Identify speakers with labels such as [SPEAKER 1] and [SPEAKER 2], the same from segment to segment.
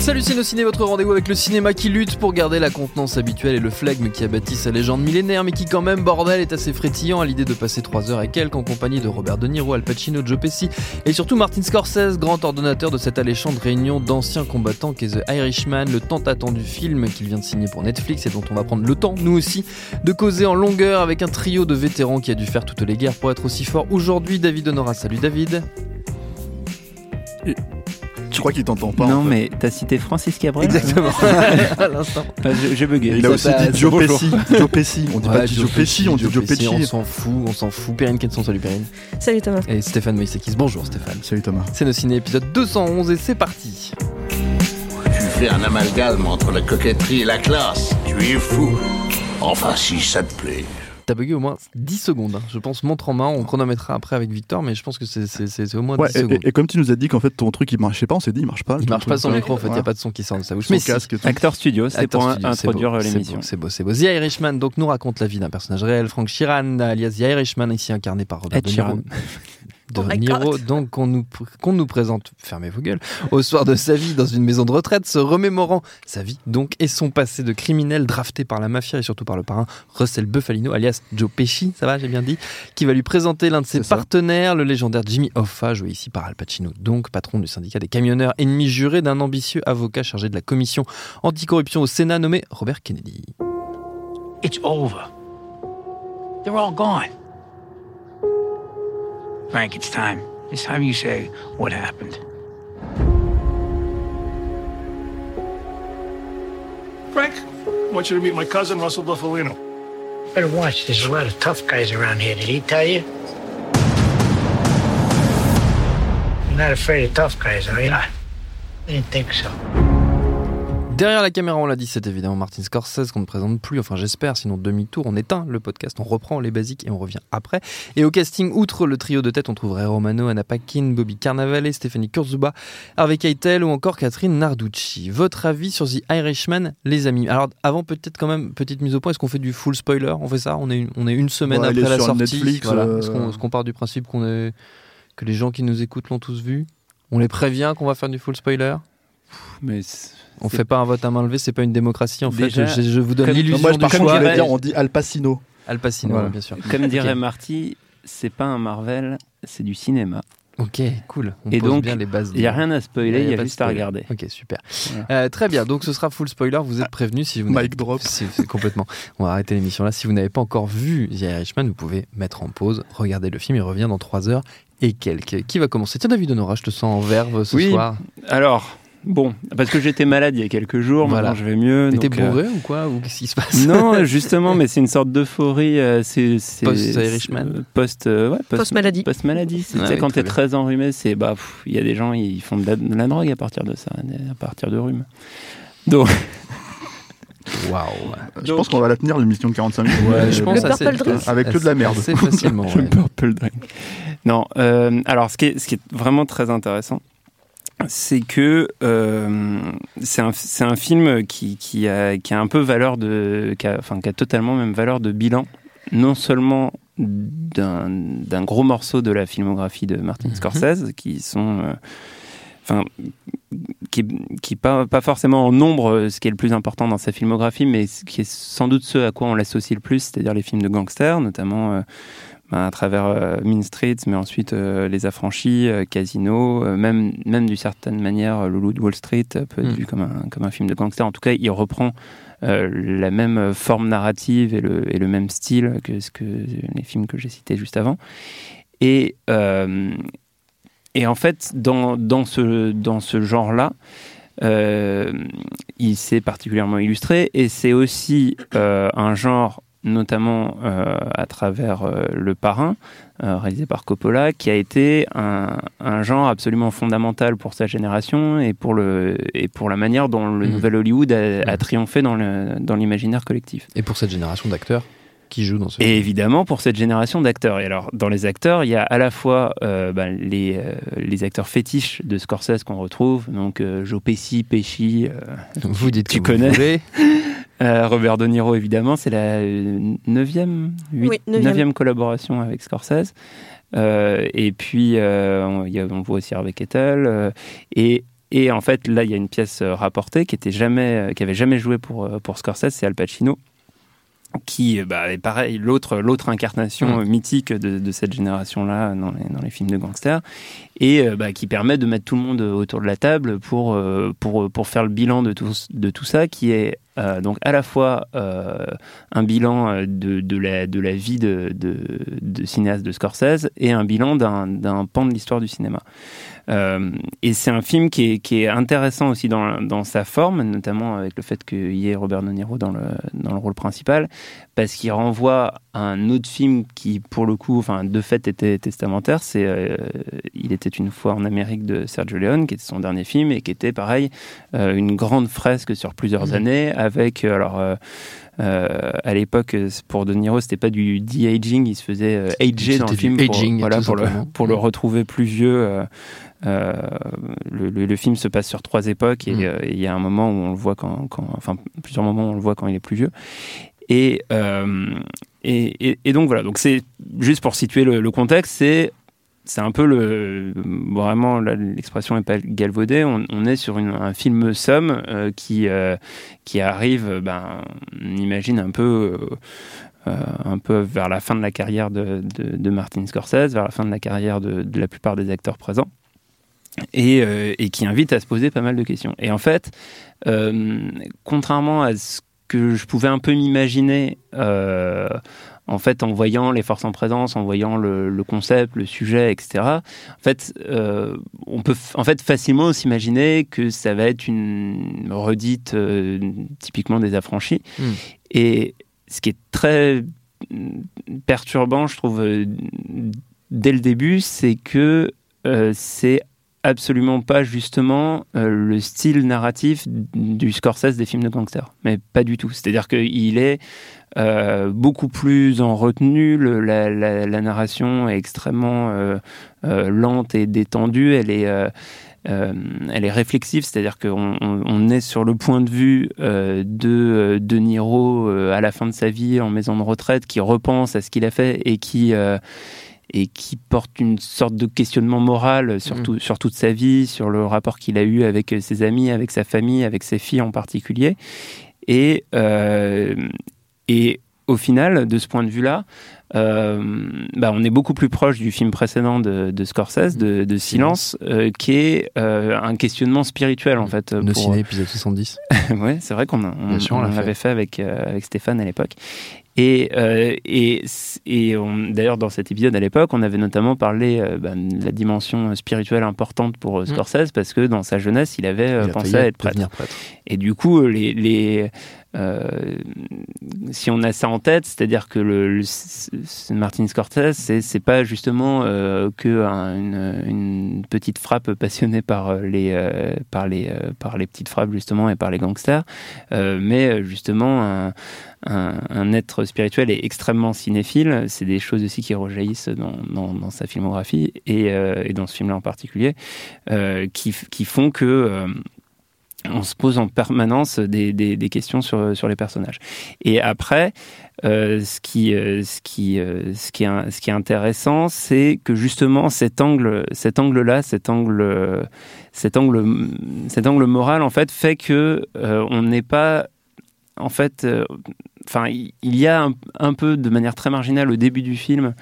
[SPEAKER 1] Salut Ciné, votre rendez-vous avec le cinéma qui lutte pour garder la contenance habituelle et le flegme qui a sa légende millénaire, mais qui quand même, bordel, est assez frétillant à l'idée de passer 3 heures et quelques en compagnie de Robert De Niro, Al Pacino, Joe Pesci et surtout Martin Scorsese, grand ordonnateur de cette alléchante réunion d'anciens combattants qu'est The Irishman, le tant attendu film qu'il vient de signer pour Netflix et dont on va prendre le temps, nous aussi, de causer en longueur avec un trio de vétérans qui a dû faire toutes les guerres pour être aussi fort aujourd'hui. David Honora, salut David.
[SPEAKER 2] Je crois qu'il t'entend pas.
[SPEAKER 3] Non, mais t'as cité Francis Cabrel
[SPEAKER 1] Exactement. à l'instant.
[SPEAKER 3] J'ai bugué.
[SPEAKER 2] Il a aussi dit Joe Pesci. Joe Pesci. On dit
[SPEAKER 1] Ouais,
[SPEAKER 2] pas Joe Pesci, on dit Joe Pesci.
[SPEAKER 1] On s'en fout, on s'en fout. Perrine Kenson, salut Perrine.
[SPEAKER 4] Salut Thomas.
[SPEAKER 1] Et Stéphane Moïsekis, bonjour Stéphane.
[SPEAKER 2] Salut Thomas.
[SPEAKER 1] C'est nos ciné épisode 211 et c'est parti.
[SPEAKER 5] Tu fais un amalgame entre la coquetterie et la classe. Tu es fou. Enfin, si ça te plaît.
[SPEAKER 1] T'as bugué au moins 10 secondes. hein. Je pense montre en main, on chronométrera après avec Victor, mais je pense que c'est- au moins 10
[SPEAKER 2] Ouais, et,
[SPEAKER 1] secondes.
[SPEAKER 2] et- et comme tu nous as dit qu'en fait ton truc il marchait pas, on s'est dit il marche pas.
[SPEAKER 1] Il marche pas son micro en fait, il
[SPEAKER 2] Ouais.
[SPEAKER 1] n'y a pas de son qui sort de sa bouche.
[SPEAKER 2] Son
[SPEAKER 1] Mais si.
[SPEAKER 2] casque tout.
[SPEAKER 3] Acteur studio, c'est pour
[SPEAKER 1] studio,
[SPEAKER 3] introduire
[SPEAKER 1] beau, c'est
[SPEAKER 3] l'émission.
[SPEAKER 1] beau, C'est beau, c'est beau. The Irishman donc nous raconte la vie d'un personnage réel, Frank Sheeran, alias The Irishman, ici incarné par Robert
[SPEAKER 3] Ed
[SPEAKER 1] De Niro. De
[SPEAKER 4] Oh
[SPEAKER 1] Niro, donc qu'on nous, qu'on nous présente, fermez vos gueules, au soir de sa vie dans une maison de retraite, se remémorant sa vie donc et son passé de criminel drafté par la mafia et surtout par le parrain Russell Buffalino, alias Joe Pesci, ça va, j'ai bien dit, qui va lui présenter l'un de ses
[SPEAKER 2] C'est ça.
[SPEAKER 1] partenaires, le légendaire Jimmy Hoffa, joué ici par Al Pacino, donc patron du syndicat des camionneurs, ennemi juré d'un ambitieux avocat chargé de la commission anticorruption au Sénat nommé Robert Kennedy.
[SPEAKER 6] It's over. They're all gone. Frank, it's time. It's time you say what happened.
[SPEAKER 7] Frank, I want you to meet my cousin, Russell Buffalino.
[SPEAKER 6] Better watch. There's a lot of tough guys around here. Did he tell you? You're not afraid of tough guys, are you? I didn't think so.
[SPEAKER 1] Derrière la caméra, on l'a dit, c'est évidemment Martin Scorsese qu'on ne présente plus, enfin j'espère, sinon demi-tour, on éteint le podcast, on reprend les basiques et on revient après. Et au casting, outre le trio de tête, on trouverait Romano, Anna Paquin, Bobby Carnavale, Stéphanie Kurzzuba, Harvey Keitel ou encore Catherine Narducci. Votre avis sur The Irishman, les amis? Alors avant peut-être quand même, petite mise au point, est-ce qu'on fait du full spoiler? On fait ça? On est, une, on est une semaine
[SPEAKER 2] Ouais,
[SPEAKER 1] après la sortie.
[SPEAKER 2] Netflix,
[SPEAKER 1] voilà.
[SPEAKER 2] euh,
[SPEAKER 1] Est-ce qu'on est-ce qu'on part du principe qu'on est, que les gens qui nous écoutent l'ont tous vu? On les prévient qu'on va faire du full spoiler?
[SPEAKER 3] Mais
[SPEAKER 1] on fait pas un vote à main levée, c'est pas une démocratie en fait.
[SPEAKER 3] Déjà,
[SPEAKER 1] Je, je vous donne l'illusion
[SPEAKER 2] moi,
[SPEAKER 1] du
[SPEAKER 2] par contre,
[SPEAKER 1] choix.
[SPEAKER 2] dire, on dit Al Pacino.
[SPEAKER 1] Al Pacino,
[SPEAKER 2] Voilà.
[SPEAKER 1] bien sûr.
[SPEAKER 3] comme dirait. Marty, c'est pas un Marvel, c'est du cinéma.
[SPEAKER 1] Ok, cool. On
[SPEAKER 3] Et
[SPEAKER 1] pose
[SPEAKER 3] donc,
[SPEAKER 1] bien les bases.
[SPEAKER 3] Il y a rien à spoiler, il y a juste à regarder.
[SPEAKER 1] Ok, super.
[SPEAKER 3] Voilà.
[SPEAKER 1] Euh, très bien. Donc ce sera full spoiler. Vous êtes prévenus si vous.
[SPEAKER 2] Mic drop.
[SPEAKER 1] si- si- complètement. On va arrêter l'émission là. Si vous n'avez pas encore vu The Irishman, vous pouvez mettre en pause, regarder le film. Il revient dans 3 heures et quelques. Qui va commencer? Tiens, David Honora, je te sens en verve ce
[SPEAKER 3] Oui.
[SPEAKER 1] soir.
[SPEAKER 3] Alors, bon, parce que j'étais malade il y a quelques jours,
[SPEAKER 1] Voilà.
[SPEAKER 3] maintenant je vais mieux.
[SPEAKER 1] T'étais
[SPEAKER 3] euh,
[SPEAKER 1] bourré ou quoi Ou qu'est-ce qui se passe?
[SPEAKER 3] Non, justement, mais c'est une sorte d'euphorie. euh, c'est c'est-
[SPEAKER 1] Post-Irishman.
[SPEAKER 3] c'est- Post, euh, ouais, post-
[SPEAKER 4] Post-maladie.
[SPEAKER 3] Post-maladie. C'est-
[SPEAKER 1] Ah
[SPEAKER 3] tu sais,
[SPEAKER 1] oui,
[SPEAKER 3] quand t'es très enrhumé, c'est bah, il y a des gens, ils font de la, de la drogue à partir de ça, à partir de rhume. Donc,
[SPEAKER 1] Waouh.
[SPEAKER 2] Je pense qu'on va la tenir l'émission de 45 minutes.
[SPEAKER 1] Ouais, je
[SPEAKER 2] Euh,
[SPEAKER 1] pense
[SPEAKER 4] Le
[SPEAKER 1] assez-
[SPEAKER 4] Drink.
[SPEAKER 2] Avec que de la merde.
[SPEAKER 1] Assez facilement.
[SPEAKER 3] le purple drink. Non, euh, alors ce qui, est, ce qui est vraiment très intéressant, c'est que euh, c'est un, c'est un film qui, qui, a, qui a un peu valeur de. Qui a, enfin, qui a totalement même valeur de bilan, non seulement d'un d'un gros morceau de la filmographie de Martin
[SPEAKER 1] Mhm.
[SPEAKER 3] Scorsese, qui sont. euh, Enfin, qui, qui pas, pas forcément en nombre euh, ce qui est le plus important dans sa filmographie, mais ce qui est sans doute ce à quoi on l'associe le plus, c'est-à-dire les films de gangsters, notamment euh, ben, à travers euh, Mean Streets, mais ensuite euh, Les Affranchis, euh, Casino, euh, même, même d'une certaine manière, euh, Le Loup de Wall Street euh, peut être
[SPEAKER 1] Mm.
[SPEAKER 3] vu comme un, comme un film de gangster. En tout cas, il reprend euh, la même forme narrative et le, et le même style que, ce que les films que j'ai cités juste avant. Et, euh, et en fait, dans, dans ce, dans ce genre-là, euh, il s'est particulièrement illustré et c'est aussi euh, un genre, notamment euh, à travers euh, Le Parrain, euh, réalisé par Coppola, qui a été un, un genre absolument fondamental pour sa génération et pour, le, et pour la manière dont le
[SPEAKER 1] Mhm.
[SPEAKER 3] nouvel Hollywood a, a
[SPEAKER 1] Mhm.
[SPEAKER 3] triomphé dans le- dans l'imaginaire collectif.
[SPEAKER 1] Et pour cette génération d'acteurs qui jouent dans ce
[SPEAKER 3] Et évidemment pour cette génération d'acteurs. Et alors, dans les acteurs, il y a à la fois euh, bah, les, euh, les acteurs fétiches de Scorsese qu'on retrouve, donc euh, Joe Pesci, Pesci,
[SPEAKER 1] Vous dites
[SPEAKER 3] tu
[SPEAKER 1] que vous
[SPEAKER 3] connais.
[SPEAKER 1] voulez.
[SPEAKER 3] Euh, Robert De Niro, évidemment, c'est la euh, neuvième,
[SPEAKER 4] Oui, neuvième.
[SPEAKER 3] collaboration avec Scorsese. Euh, et puis, euh, on, y a- on voit aussi Harvey Keitel. euh, et, et en fait, là, il y a une pièce rapportée qui était jamais, qui avait jamais joué pour, pour Scorsese, c'est Al Pacino qui bah, est pareil, l'autre, l'autre incarnation
[SPEAKER 1] Mm.
[SPEAKER 3] mythique de, de cette génération-là dans les, dans les films de gangsters, et bah, qui permet de mettre tout le monde autour de la table pour, pour, pour faire le bilan de tout, de tout ça, qui est euh, donc à la fois euh, un bilan euh, de, la, vie de, de, cinéaste de Scorsese et un bilan d'un, pan de l'histoire du cinéma. Et c'est un film qui est, intéressant aussi dans, sa forme, notamment avec le fait qu'il y ait Robert De Niro dans le rôle principal, parce qu'il renvoie à un autre film qui, pour le coup, enfin, de fait était testamentaire. C'est euh, Il était une fois en Amérique de Sergio Leone, qui était son dernier film et qui était pareil, euh, une grande fresque sur plusieurs
[SPEAKER 1] Mhm.
[SPEAKER 3] années, avec euh, alors. euh, à l'époque, pour De Niro, c'était pas du de-aging, il se faisait euh, ager dans le film pour, voilà, pour, le, pour le
[SPEAKER 1] Mm.
[SPEAKER 3] retrouver plus vieux. euh, le, le- le film se passe sur trois époques et
[SPEAKER 1] Mm.
[SPEAKER 3] et il y a un moment où on le voit quand, quand- enfin plusieurs moments où on le voit quand il est plus vieux. Et, euh, et, et- donc voilà, donc c'est juste pour situer le, contexte, c'est c'est un peu le vraiment l'expression est pas galvaudée. On, est sur une- un film somme euh, qui euh, qui arrive, ben on imagine un peu. un peu vers la fin de la carrière de, de, Martin Scorsese, vers la fin de la carrière de, la plupart des acteurs présents, et, et qui invite à se poser pas mal de questions. Et en fait, contrairement à ce que je pouvais un peu m'imaginer, euh, en fait, en voyant les forces en présence, en voyant le, le concept, le sujet, etc. En fait, euh, on peut en fait facilement s'imaginer que ça va être une redite euh, typiquement des affranchis.
[SPEAKER 1] Mm.
[SPEAKER 3] Et ce qui est très perturbant, je trouve, dès le début, c'est que c'est absolument pas justement euh, le style narratif du Scorsese des films de gangsters, mais pas du tout. C'est-à-dire qu'il est euh, beaucoup plus en retenue, la, narration est extrêmement euh, lente et détendue, elle est, elle est réflexive, c'est-à-dire qu'on on- on est sur le point de vue de De Niro à la fin de sa vie en maison de retraite, qui repense à ce qu'il a fait et qui et qui porte une sorte de questionnement moral sur,
[SPEAKER 1] Mhm.
[SPEAKER 3] tout- sur toute sa vie, sur le rapport qu'il a eu avec ses amis, avec sa famille, avec ses filles en particulier. Et, euh, et au final, de ce point de vue-là, euh, bah, on est beaucoup plus proche du film précédent de, de Scorsese, de, de Silence, euh, qui est euh, un questionnement spirituel en fait.
[SPEAKER 1] Nos
[SPEAKER 3] pour-
[SPEAKER 1] ciné épisode 70.
[SPEAKER 3] ouais, c'est vrai qu'on a- on,
[SPEAKER 1] Bien sûr, on
[SPEAKER 3] on
[SPEAKER 1] l'a fait.
[SPEAKER 3] l'avait fait avec, euh, avec Stéphane à l'époque. Et, euh, et, et d'ailleurs, dans cet épisode à l'époque, on avait notamment parlé euh, ben, de la dimension spirituelle importante pour euh, Scorsese, parce que dans sa jeunesse, il avait
[SPEAKER 1] Mm. Il
[SPEAKER 3] pensé à être prêtre.
[SPEAKER 1] prêtre.
[SPEAKER 3] Et du coup, les, les, si on a ça en tête, c'est-à-dire que le, le- Martin Scorsese, c'est, pas justement que un- une, une petite frappe passionnée par les, par les, par les petites frappes justement et par les gangsters, mais justement un, un, être spirituel et extrêmement cinéphile. C'est des choses aussi qui rejaillissent dans, sa filmographie et, euh, et dans ce film-là en particulier, euh, qui, font que euh, on se pose en permanence des, questions sur, les personnages. Et après, ce, qui, est, ce qui est intéressant, c'est que justement cet angle, cet angle-là, cet angle, cet angle, cet angle moral, en fait, fait que on n'est pas, en fait, enfin, il y a un, un peu de manière très marginale au début du film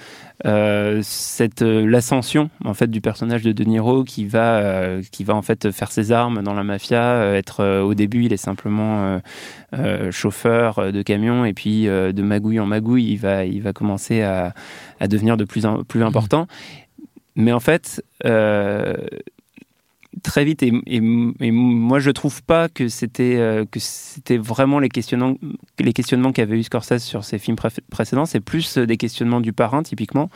[SPEAKER 3] euh, cette euh, l'ascension en fait du personnage de De Niro qui va euh, qui va en fait faire ses armes dans la mafia être au début il est simplement chauffeur de camion et puis de magouille en magouille il va il va commencer à, à devenir de plus en plus important. Mais en fait très vite et, et, et moi je trouve pas que c'était euh, que c'était vraiment les questionnements les questionnements qu'avait eu Scorsese sur ses films pré- précédents. C'est plus euh, des questionnements du parrain typiquement.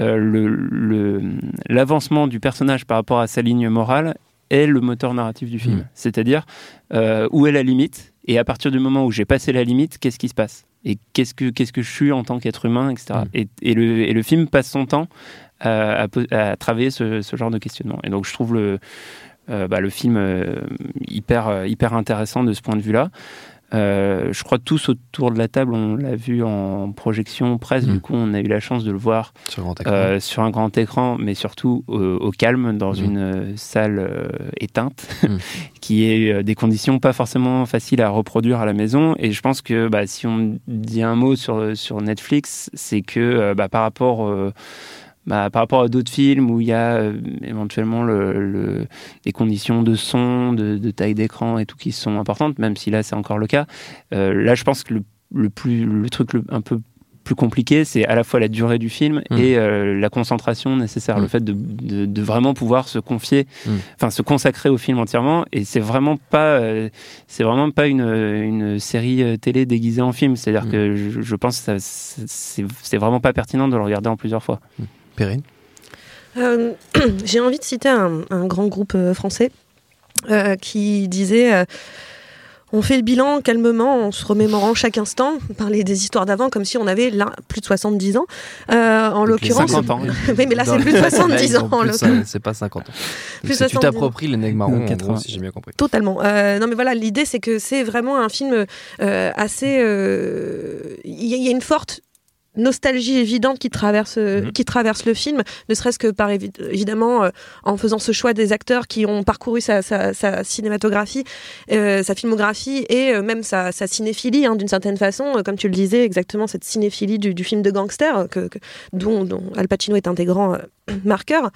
[SPEAKER 3] Euh, le le- l'avancement du personnage par rapport à sa ligne morale est le moteur narratif du film.
[SPEAKER 1] Mm.
[SPEAKER 3] c'est-à-dire euh, où est la limite? Et à partir du moment où j'ai passé la limite qu'est-ce qui se passe? Et qu'est-ce que qu'est-ce que je suis en tant qu'être humain etc
[SPEAKER 1] Mm.
[SPEAKER 3] et, et le et le film passe son temps à, à à travailler ce, ce genre de questionnement et donc je trouve le euh, bah, le film euh, hyper, euh, hyper intéressant de ce point de vue-là. Euh, je crois que tous autour de la table, on l'a vu en projection presse.
[SPEAKER 1] Mm.
[SPEAKER 3] Du coup, on a eu la chance de le voir
[SPEAKER 1] Sur grand
[SPEAKER 3] euh, sur un grand écran, mais surtout euh, au calme, dans
[SPEAKER 1] Mm.
[SPEAKER 3] une euh, salle éteinte,
[SPEAKER 1] Mm.
[SPEAKER 3] qui est des conditions pas forcément faciles à reproduire à la maison. Et je pense que bah, si on dit un mot sur, sur Netflix, c'est que bah, par rapport... bah, par rapport à d'autres films où il y a euh, éventuellement le, le- des conditions de son, de, de taille d'écran et tout qui sont importantes, même si là c'est encore le cas. euh, là, je pense que le, le plus, le truc un peu plus compliqué, c'est à la fois la durée du film
[SPEAKER 1] Mm.
[SPEAKER 3] et euh, la concentration nécessaire,
[SPEAKER 1] Mm.
[SPEAKER 3] le fait de, de- de vraiment pouvoir se confier,
[SPEAKER 1] Mm.
[SPEAKER 3] enfin se consacrer au film entièrement. Et c'est vraiment pas, euh, c'est vraiment pas une, une série télé déguisée en film. C'est-à-dire que je, je pense que c'est vraiment pas pertinent de le regarder en plusieurs fois.
[SPEAKER 1] Perrine
[SPEAKER 4] Euh, J'ai envie de citer un, un grand groupe euh, français euh, qui disait euh, on fait le bilan calmement en se remémorant chaque instant, parler des histoires d'avant comme si on avait là plus de 70 ans. Euh, en l'occurrence,
[SPEAKER 3] 50 ans.
[SPEAKER 4] oui, mais là c'est plus de 70
[SPEAKER 1] Ils ont
[SPEAKER 4] ans.
[SPEAKER 1] C'est pas 50 ans.
[SPEAKER 4] Plus
[SPEAKER 1] tu
[SPEAKER 4] 70 ans.
[SPEAKER 1] t'appropries les nègres marrons, en
[SPEAKER 3] 80.
[SPEAKER 1] gros, si j'ai bien compris.
[SPEAKER 4] Totalement. Euh, non, mais voilà, l'idée, c'est que c'est vraiment un film euh, assez. euh, Il y, a- il y a une forte nostalgie évidente qui traverse
[SPEAKER 1] Mhm.
[SPEAKER 4] qui traverse le film ne serait-ce que par évi- évidemment euh, en faisant ce choix des acteurs qui ont parcouru sa, sa- sa cinématographie euh, sa filmographie et euh, même sa, sa cinéphilie hein, d'une certaine façon comme tu le disais exactement cette cinéphilie du, du film de gangster que, que- dont, dont Al Pacino est un des grands marqueurs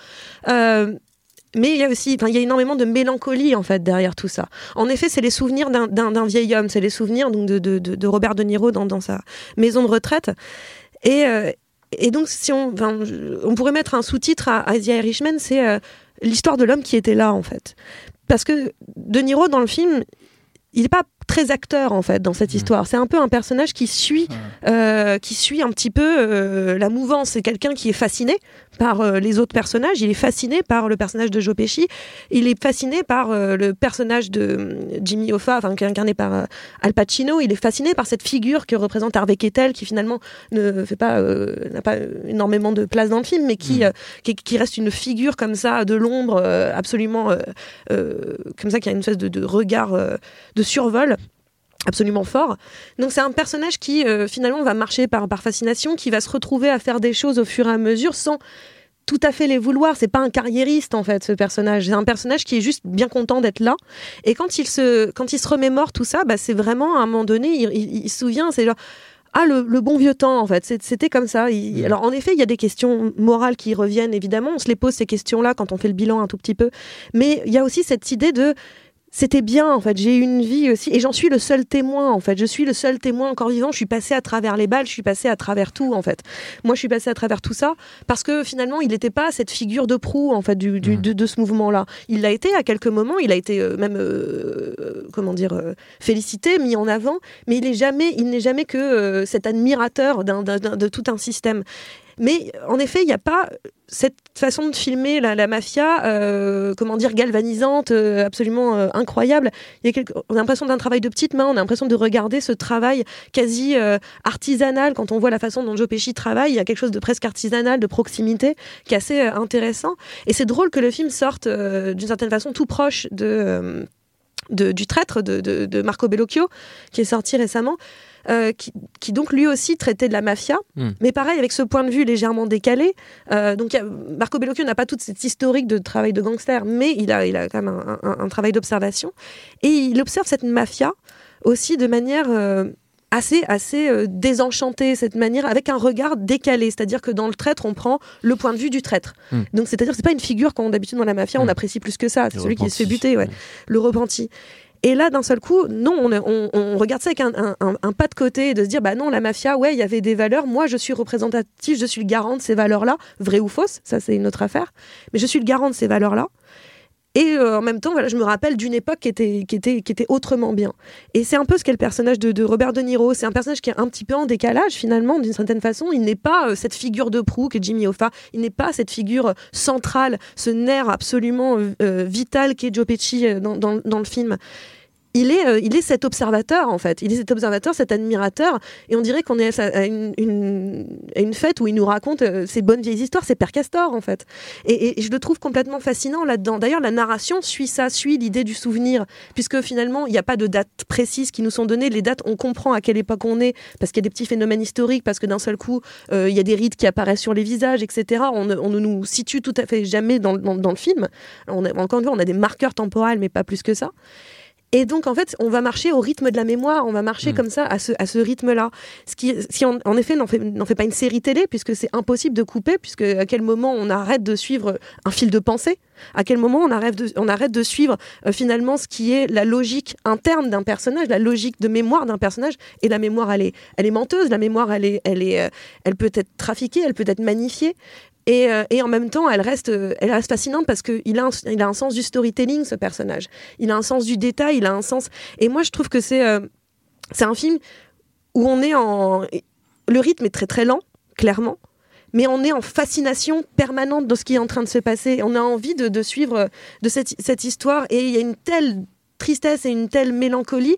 [SPEAKER 4] Euh, mais il y a aussi, enfin, il y a énormément de mélancolie en fait derrière tout ça. En effet, c'est les souvenirs d'un- vieil homme, c'est les souvenirs donc de, de, de- de Robert De Niro dans, dans sa maison de retraite. Et, euh, et donc, si on, je- on pourrait mettre un sous-titre à, à The Irishman, c'est euh, l'histoire de l'homme qui était là en fait. Parce que De Niro dans le film, il n'est pas très acteur en fait dans cette histoire. C'est un peu un personnage qui suit, euh, qui suit un petit peu euh, la mouvance. C'est quelqu'un qui est fasciné par euh, les autres personnages. Il est fasciné par le personnage de Joe Pesci. Il est fasciné par le personnage de euh, Jimmy Hoffa, enfin, qui est incarné par Al Pacino. Il est fasciné par cette figure que représente Harvey Keitel, qui finalement ne fait pas, n'a pas énormément de place dans le film, mais qui, euh, qui, qui reste une figure comme ça de l'ombre, absolument comme ça, qui a une espèce de, de regard de survol absolument fort. Donc c'est un personnage qui euh, finalement va marcher par, par fascination, qui va se retrouver à faire des choses au fur et à mesure sans tout à fait les vouloir. C'est pas un carriériste en fait ce personnage. C'est un personnage qui est juste bien content d'être là. Et quand il se quand il se remémore tout ça, bah, c'est vraiment à un moment donné, il, il- il se souvient, c'est genre ah le, le bon vieux temps en fait. C'était comme ça. Il- alors en effet, il y a des questions morales qui reviennent évidemment. On se les pose ces questions-là quand on fait le bilan un tout petit peu. Mais il y a aussi cette idée de c'était bien en fait. J'ai eu une vie aussi et j'en suis le seul témoin en fait. Je suis le seul témoin encore vivant. Je suis passé à travers les balles, je suis passé à travers tout en fait. Moi, je suis passé à travers tout ça parce que finalement, il n'était pas cette figure de proue en fait du, du- de, de ce mouvement-là. Il l'a été à quelques moments. Il a été euh, même euh, euh, comment dire euh, félicité, mis en avant, mais il est jamais, il n'est jamais que cet admirateur de tout un système. Mais en effet, il n'y a pas cette façon de filmer la, mafia, euh, comment dire, galvanisante, euh, absolument euh, incroyable. On a l'impression d'un travail de petite main, on a l'impression de regarder ce travail quasi artisanal. Quand on voit la façon dont Joe Pesci travaille, il y a quelque chose de presque artisanal, de proximité, qui est assez intéressant. Et c'est drôle que le film sorte d'une certaine façon tout proche de, du traître de Marco Bellocchio, qui est sorti récemment. Euh, qui, qui donc lui aussi traitait de la mafia,
[SPEAKER 1] Hmm.
[SPEAKER 4] mais pareil avec ce point de vue légèrement décalé. Euh, donc Marco Bellocchio n'a pas toute cette historique de travail de gangster, mais il a, il a quand même un, un- un travail d'observation et il observe cette mafia aussi de manière euh, assez assez euh, désenchantée, cette manière avec un regard décalé, c'est-à-dire que dans le traître on prend le point de vue du traître.
[SPEAKER 1] Hmm.
[SPEAKER 4] Donc c'est-à-dire que c'est pas une figure qu'on d'habitude dans la mafia on
[SPEAKER 1] Hmm.
[SPEAKER 4] apprécie plus que ça, c'est celui qui se fait buter, ouais, le repenti. Et là, d'un seul coup, non, on, regarde ça avec un- un pas de côté et de se dire, bah non, la mafia, ouais, il y avait des valeurs. Moi, je suis représentatif, je suis le garant de ces valeurs-là, vraies ou fausses, ça c'est une autre affaire. Mais je suis le garant de ces valeurs-là. Et euh, en même temps, voilà, je me rappelle d'une époque qui était, qui, était, qui était autrement bien. Et c'est un peu ce qu'est le personnage de, de Robert De Niro. C'est un personnage qui est un petit peu en décalage, finalement, d'une certaine façon. Il n'est pas euh, cette figure de proue que Jimmy Hoffa. Il n'est pas cette figure euh, centrale, ce nerf absolument euh, euh, vital qu'est Joe Pesci euh, dans, dans- dans le film. Il est, euh, il est cet observateur en fait. Il est cet observateur, cet admirateur, et on dirait qu'on est à une, une, une fête où il nous raconte euh, ces bonnes vieilles histoires, c'est Père Castor en fait. Et, je le trouve complètement fascinant là-dedans. D'ailleurs, la narration suit ça, suit l'idée du souvenir, puisque finalement, il n'y a pas de dates précises qui nous sont données. Les dates, on comprend à quelle époque on est, parce qu'il y a des petits phénomènes historiques, parce que d'un seul coup, euh, il y a des rites qui apparaissent sur les visages, etc. On, ne- nous situe tout à fait jamais dans, le film. On encore une fois, on a des marqueurs temporels, mais pas plus que ça. Et donc, en fait, on va marcher au rythme de la mémoire, on va marcher
[SPEAKER 1] Mm.
[SPEAKER 4] comme ça, à ce, à ce rythme-là. Ce qui, ce qui en, en effet, n'en fait, n'en fait pas une série télé, puisque c'est impossible de couper, puisque à quel moment on arrête de suivre un fil de pensée? À quel moment on arrête de, on arrête de suivre euh, finalement ce qui est la logique interne d'un personnage, la logique de mémoire d'un personnage? Et la mémoire, elle est, elle est menteuse, la mémoire, elle, est, elle, est, euh, elle peut être trafiquée, elle peut être magnifiée. Et, euh, et en même temps, elle reste, euh, elle reste fascinante parce qu'il a, un, il a un sens du storytelling, ce personnage. Il a un sens du détail, il a un sens. Et moi, je trouve que c'est euh, c'est un film où on est en. Le rythme est très très lent, clairement. Mais on est en fascination permanente de ce qui est en train de se passer. On a envie de, de suivre de cette, cette histoire. Et il y a une telle tristesse et une telle mélancolie,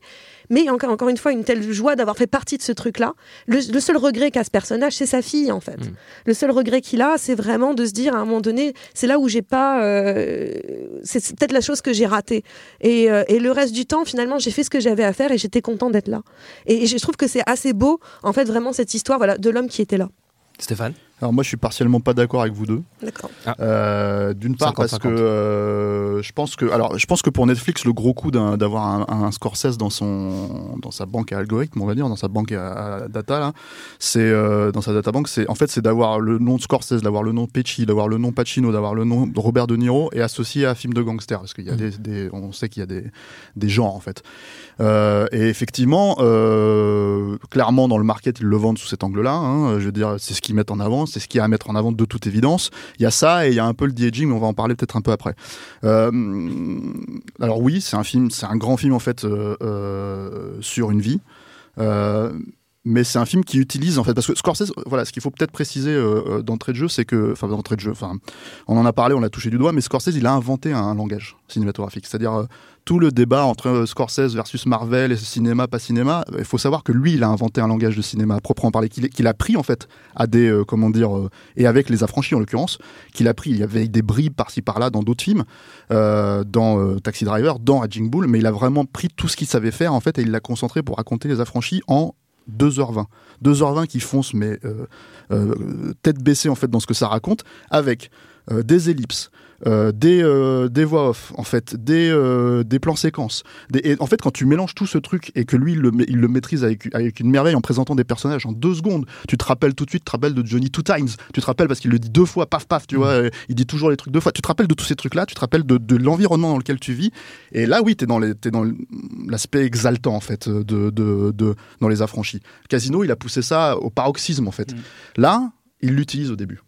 [SPEAKER 4] mais encore, encore une fois, une telle joie d'avoir fait partie de ce truc-là. Le, le seul regret qu'a ce personnage, c'est sa fille, en fait.
[SPEAKER 1] Mm.
[SPEAKER 4] Le seul regret qu'il a, c'est vraiment de se dire à un moment donné, c'est là où j'ai pas. euh, c'est c'est peut-être la chose que j'ai ratée. Et, euh, et le reste du temps, finalement, j'ai fait ce que j'avais à faire et j'étais content d'être là. Et, et je trouve que c'est assez beau, en fait, vraiment, cette histoire voilà, de l'homme qui était là.
[SPEAKER 1] Stéphane?
[SPEAKER 2] Alors moi, je suis partiellement pas d'accord avec vous deux.
[SPEAKER 4] D'accord.
[SPEAKER 2] Euh, D'une part
[SPEAKER 1] 50-50.
[SPEAKER 2] parce que euh, je pense que alors je pense que pour Netflix le gros coup d'avoir un, un Scorsese dans son dans sa banque à algorithme on va dire dans sa banque à, à data là c'est euh, dans sa data bank c'est en fait c'est d'avoir le nom de Scorsese d'avoir le nom de Pesci d'avoir le nom Pacino d'avoir le nom de Robert De Niro et associé à un film de gangster parce qu'il y a des, des- on sait qu'il y a des des genres en fait euh, et effectivement euh, clairement dans le market ils le vendent sous cet angle là je veux dire c'est ce qu'ils mettent en avant c'est ce qu'il y a à mettre en avant de toute évidence il y a ça et il y a un peu le de-aging, mais on va en parler peut-être un peu après. Euh, alors oui, c'est un film, c'est un grand film en fait sur une vie. Mais c'est un film qui utilise en fait parce que Scorsese voilà ce qu'il faut peut-être préciser euh, euh, d'entrée de jeu c'est que enfin d'entrée de jeu enfin on en a parlé on l'a touché du doigt mais Scorsese il a inventé un, langage cinématographique. C'est-à-dire euh, tout le débat entre Scorsese versus Marvel et cinéma pas cinéma il faut savoir que lui il a inventé un langage de cinéma proprement parler qu'il a pris en fait à des comment dire et avec les affranchis en l'occurrence qu'il a pris. Il y avait des bribes par-ci par-là dans d'autres films dans Taxi Driver dans Raging Bull mais il a vraiment pris tout ce qu'il savait faire en fait et il l'a concentré pour raconter les affranchis en 2h20. 2h20 qui foncent, mais euh, euh, tête baissée en fait dans ce que ça raconte, avec des ellipses, euh, des, euh, des voix off, en fait, des, euh, des plans séquences. Des, et en fait, quand tu mélanges tout ce truc et que lui, il le, il le maîtrise avec, avec une merveille en présentant des personnages en deux secondes, tu te rappelles tout de suite, tu te rappelles de Johnny Two Times, tu te rappelles parce qu'il le dit deux fois, paf, paf, tu vois, euh, il dit toujours les trucs deux fois, tu te rappelles de tous ces trucs-là, tu te rappelles de, de l'environnement dans lequel tu vis, et là, oui, t'es dans les- t'es dans l'aspect exaltant, en fait, de, de, de, dans les affranchis. Casino, il a poussé ça au paroxysme, en fait.
[SPEAKER 3] Mm.
[SPEAKER 2] Là, il l'utilise au début.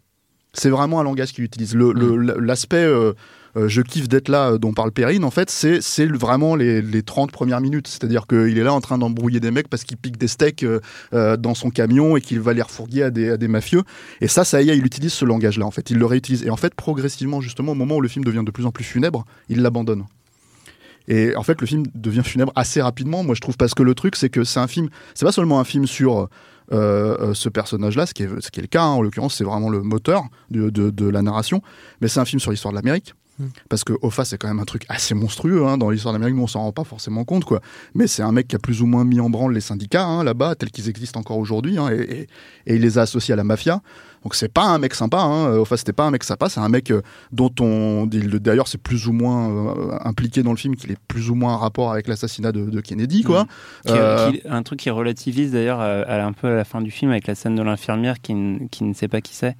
[SPEAKER 2] C'est vraiment un langage qu'il utilise. Le- le- L'aspect euh, euh, je kiffe d'être là euh, dont parle Perrine, en fait, c'est vraiment les, les 30 premières minutes. C'est-à-dire qu'il est là en train d'embrouiller des mecs parce qu'il pique des steaks euh, dans son camion et qu'il va les refourguer à des, à des mafieux. Et ça, ça y est, il utilise ce langage-là, en fait. Il le réutilise. Et en fait, progressivement, justement, au moment où le film devient de plus en plus funèbre, il l'abandonne. Et en fait, le film devient funèbre assez rapidement, moi je trouve, parce que le truc, c'est que c'est un film, c'est pas seulement un film sur ce personnage-là, ce est, ce qui est le cas, hein, en l'occurrence, c'est vraiment le moteur de la narration, mais c'est un film sur l'histoire de l'Amérique. Parce que Hoffa, c'est quand même un truc assez monstrueux hein, dans l'histoire de l'Amérique, nous on s'en rend pas forcément compte, quoi. Mais c'est un mec qui a plus ou moins mis en branle les syndicats hein, là-bas, tels qu'ils existent encore aujourd'hui, hein, et, et- et il les a associés à la mafia. Donc c'est pas un mec sympa. Hoffa c'était pas un mec sympa, c'est un mec euh, dont on d'ailleurs c'est plus ou moins euh, impliqué dans le film qu'il est plus ou moins en rapport avec l'assassinat de, de Kennedy, quoi.
[SPEAKER 3] Qui-
[SPEAKER 2] Euh,
[SPEAKER 3] qui- un truc qui relativise d'ailleurs un peu à la fin du film avec la scène de l'infirmière qui, qui ne sait pas qui c'est.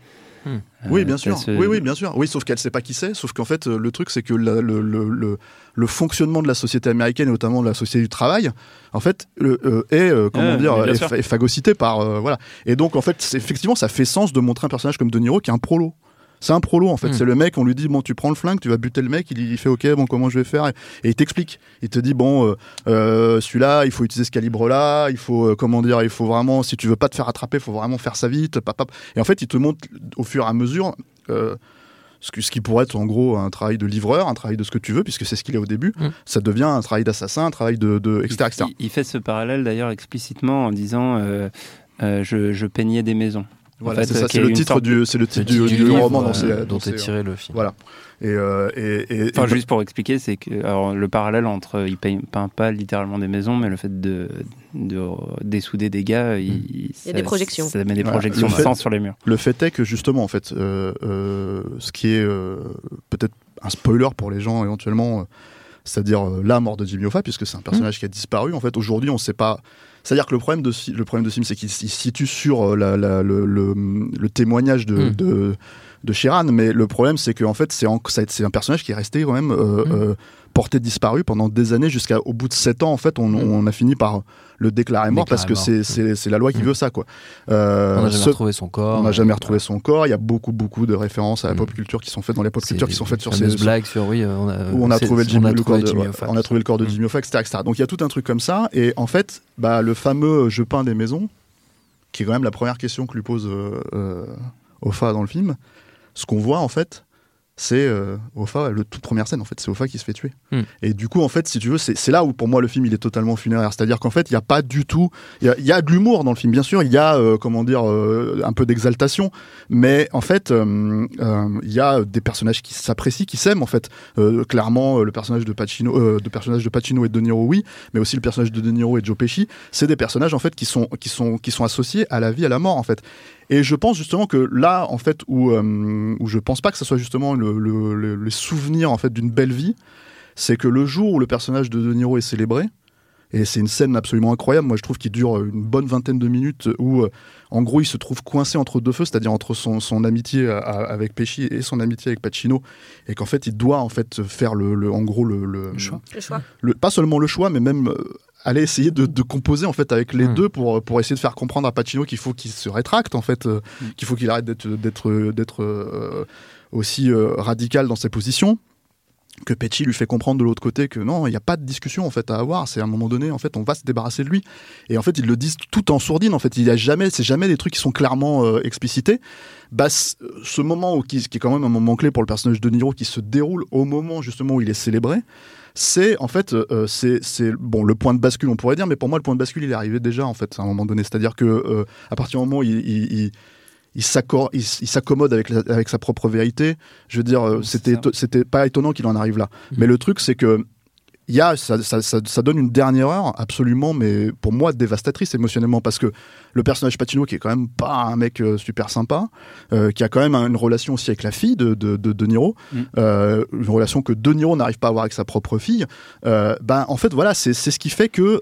[SPEAKER 3] Euh,
[SPEAKER 2] Oui, bien sûr. Oui, oui, bien sûr. Oui, sauf qu'elle sait pas qui c'est. Sauf qu'en fait, euh, le truc, c'est que la- le, le, le, le fonctionnement de la société américaine, et notamment de la société du travail, en fait, euh, est euh, comment
[SPEAKER 3] Ouais,
[SPEAKER 2] dire, est,
[SPEAKER 3] sûr.
[SPEAKER 2] fa- est phagocyté par euh, voilà. Et donc, en fait, effectivement, ça fait sens de montrer un personnage comme De Niro qui est un prolo. C'est un prolo en fait.
[SPEAKER 1] Hmm.
[SPEAKER 2] C'est le mec, on lui dit bon, tu prends le flingue, tu vas buter le mec. Il, il fait ok, bon, comment je vais faire? Et, et il t'explique. Il te dit bon, euh, euh, celui-là, il faut utiliser ce calibre-là. Il faut euh, comment dire, il faut vraiment, si tu veux pas te faire attraper, il faut vraiment faire ça vite. pap, pap. Et en fait, il te montre au fur et à mesure. euh, ce, que- ce qui pourrait être en gros un travail de livreur, un travail de ce que tu veux, puisque c'est ce qu'il est au début,
[SPEAKER 1] Mm.
[SPEAKER 2] ça devient un travail d'assassin, un travail de, de etc., etc.
[SPEAKER 3] Il, il fait ce parallèle d'ailleurs explicitement en disant euh, euh, je, je peignais des maisons.
[SPEAKER 2] Voilà,
[SPEAKER 3] fait,
[SPEAKER 2] c'est
[SPEAKER 3] euh,
[SPEAKER 2] ça, c'est le titre du, c'est le
[SPEAKER 1] Le
[SPEAKER 2] titre
[SPEAKER 1] titre
[SPEAKER 2] du,
[SPEAKER 1] du
[SPEAKER 2] du
[SPEAKER 1] livre,
[SPEAKER 2] roman
[SPEAKER 1] euh, dont
[SPEAKER 2] dans ces-
[SPEAKER 1] est tiré le film.
[SPEAKER 2] Voilà. Et, euh, et, et-
[SPEAKER 3] Enfin,
[SPEAKER 2] et-
[SPEAKER 3] juste pour expliquer, c'est que alors, le parallèle entre il peint, peint pas littéralement des maisons, mais le fait de, de dessouder des gars, il,
[SPEAKER 4] Il y a des projections.
[SPEAKER 3] Ça met des projections de
[SPEAKER 2] fait-
[SPEAKER 3] sang sur les murs.
[SPEAKER 2] Le fait est que justement, en fait, euh, euh, ce qui est euh, peut-être un spoiler pour les gens éventuellement, euh, c'est-à-dire euh, la mort de Jimmy Hoffa, puisque c'est un personnage qui a disparu. En fait, aujourd'hui, on ne sait pas. C'est-à-dire que le problème de le problème de ce film, c'est qu'il se situe sur euh, la- la- le, le- le témoignage de,
[SPEAKER 1] Mm.
[SPEAKER 2] de de Sheeran, mais le problème, c'est qu'en fait, c'est en- ça- c'est un personnage qui est resté quand même euh,
[SPEAKER 1] Mm.
[SPEAKER 2] euh, porté disparu pendant des années, jusqu'au bout de sept ans. En fait, on,
[SPEAKER 1] Mm.
[SPEAKER 2] on a fini par le déclarer mort parce que
[SPEAKER 1] Déclarer
[SPEAKER 2] c'est la loi qui
[SPEAKER 1] Mm.
[SPEAKER 2] veut ça, quoi. Euh,
[SPEAKER 1] On n'a jamais
[SPEAKER 2] ce-
[SPEAKER 1] retrouvé son corps.
[SPEAKER 2] on n'a jamais retrouvé son corps. Il y a beaucoup, beaucoup de références à la
[SPEAKER 1] Mm.
[SPEAKER 2] pop culture qui sont faites dans les pop culture qui sont faites sur ces
[SPEAKER 1] blagues sur oui, euh, on a,
[SPEAKER 2] où on a trouvé le,
[SPEAKER 1] on
[SPEAKER 2] Jimmy,
[SPEAKER 1] a
[SPEAKER 2] le
[SPEAKER 1] trouvé
[SPEAKER 2] corps de,
[SPEAKER 1] Jimmy
[SPEAKER 2] ouais,
[SPEAKER 1] Hoffa.
[SPEAKER 2] on a trouvé le corps de
[SPEAKER 1] Mm.
[SPEAKER 2] Jimmy Hoffa, etc., etc. Donc il y a tout un truc comme ça. Et en fait, bah, le fameux je peins des maisons, qui est quand même la première question que lui pose euh, euh, Hoffa dans le film, ce qu'on voit en fait, c'est euh, Hoffa, le toute première scène en fait, c'est Hoffa qui se fait tuer.
[SPEAKER 1] Hmm.
[SPEAKER 2] Et du coup, en fait, si tu veux, c'est là où pour moi le film il est totalement funéraire. C'est-à-dire qu'en fait, il n'y a pas du tout, il y a, il y a de l'humour dans le film, bien sûr, il y a euh, comment dire euh, un peu d'exaltation, mais en fait, euh, euh, il y a des personnages qui s'apprécient, qui s'aiment en fait. Euh, clairement, le personnage de Pacino, euh, de personnage de Pacino et de De Niro, oui, mais aussi le personnage de De Niro et de Joe Pesci, c'est des personnages en fait qui sont qui sont qui sont associés à la vie, à la mort en fait. Et je pense justement que là, en fait, où euh, où je pense pas que ce soit justement le, le, le- le souvenir en fait d'une belle vie, c'est que le jour où le personnage de De Niro est célébré. Et c'est une scène absolument incroyable. Moi, je trouve qu'il dure une bonne vingtaine de minutes où, euh, en gros, il se trouve coincé entre deux feux, c'est-à-dire entre son, son amitié à- à- avec Pesci et son amitié avec Pacino, et qu'en fait, il doit en fait faire le, le- en gros le, le-
[SPEAKER 1] choix.
[SPEAKER 4] Le choix.
[SPEAKER 2] le- pas seulement le choix, mais même euh, aller essayer de, de composer en fait avec les
[SPEAKER 1] Mm.
[SPEAKER 2] deux pour pour essayer de faire comprendre à Pacino qu'il faut qu'il se rétracte en fait, euh,
[SPEAKER 3] Mm.
[SPEAKER 2] qu'il faut qu'il arrête d'être d'être d'être euh, aussi euh, radical dans ses positions. Que Pesci lui fait comprendre de l'autre côté que non, il n'y a pas de discussion en fait à avoir. C'est à un moment donné, en fait, on va se débarrasser de lui. Et en fait, ils le disent tout en sourdine. En fait, il y a jamais, c'est jamais des trucs qui sont clairement euh, explicités. Bah, ce moment où, qui, qui est quand même un moment clé pour le personnage de Niro, qui se déroule au moment justement où il est célébré, c'est en fait euh, c'est c'est bon le point de bascule on pourrait dire mais pour moi le point de bascule il est arrivé déjà en fait à un moment donné c'est-à-dire que euh, à partir du moment où il, il, il- il s'accommode avec, avec sa propre vérité. Je veux dire, euh, c'était pas étonnant qu'il en arrive là.
[SPEAKER 1] Mhm.
[SPEAKER 2] Mais le truc, c'est que il y a, ça, ça, ça- ça donne une dernière heure absolument, mais pour moi dévastatrice émotionnellement, parce que le personnage Pacino, qui est quand même pas un mec euh, super sympa, euh, qui a quand même une relation aussi avec la fille de De, de, De Niro,
[SPEAKER 3] Mm.
[SPEAKER 2] euh, une relation que De Niro n'arrive pas à avoir avec sa propre fille, ben en fait voilà, c'est ce qui fait que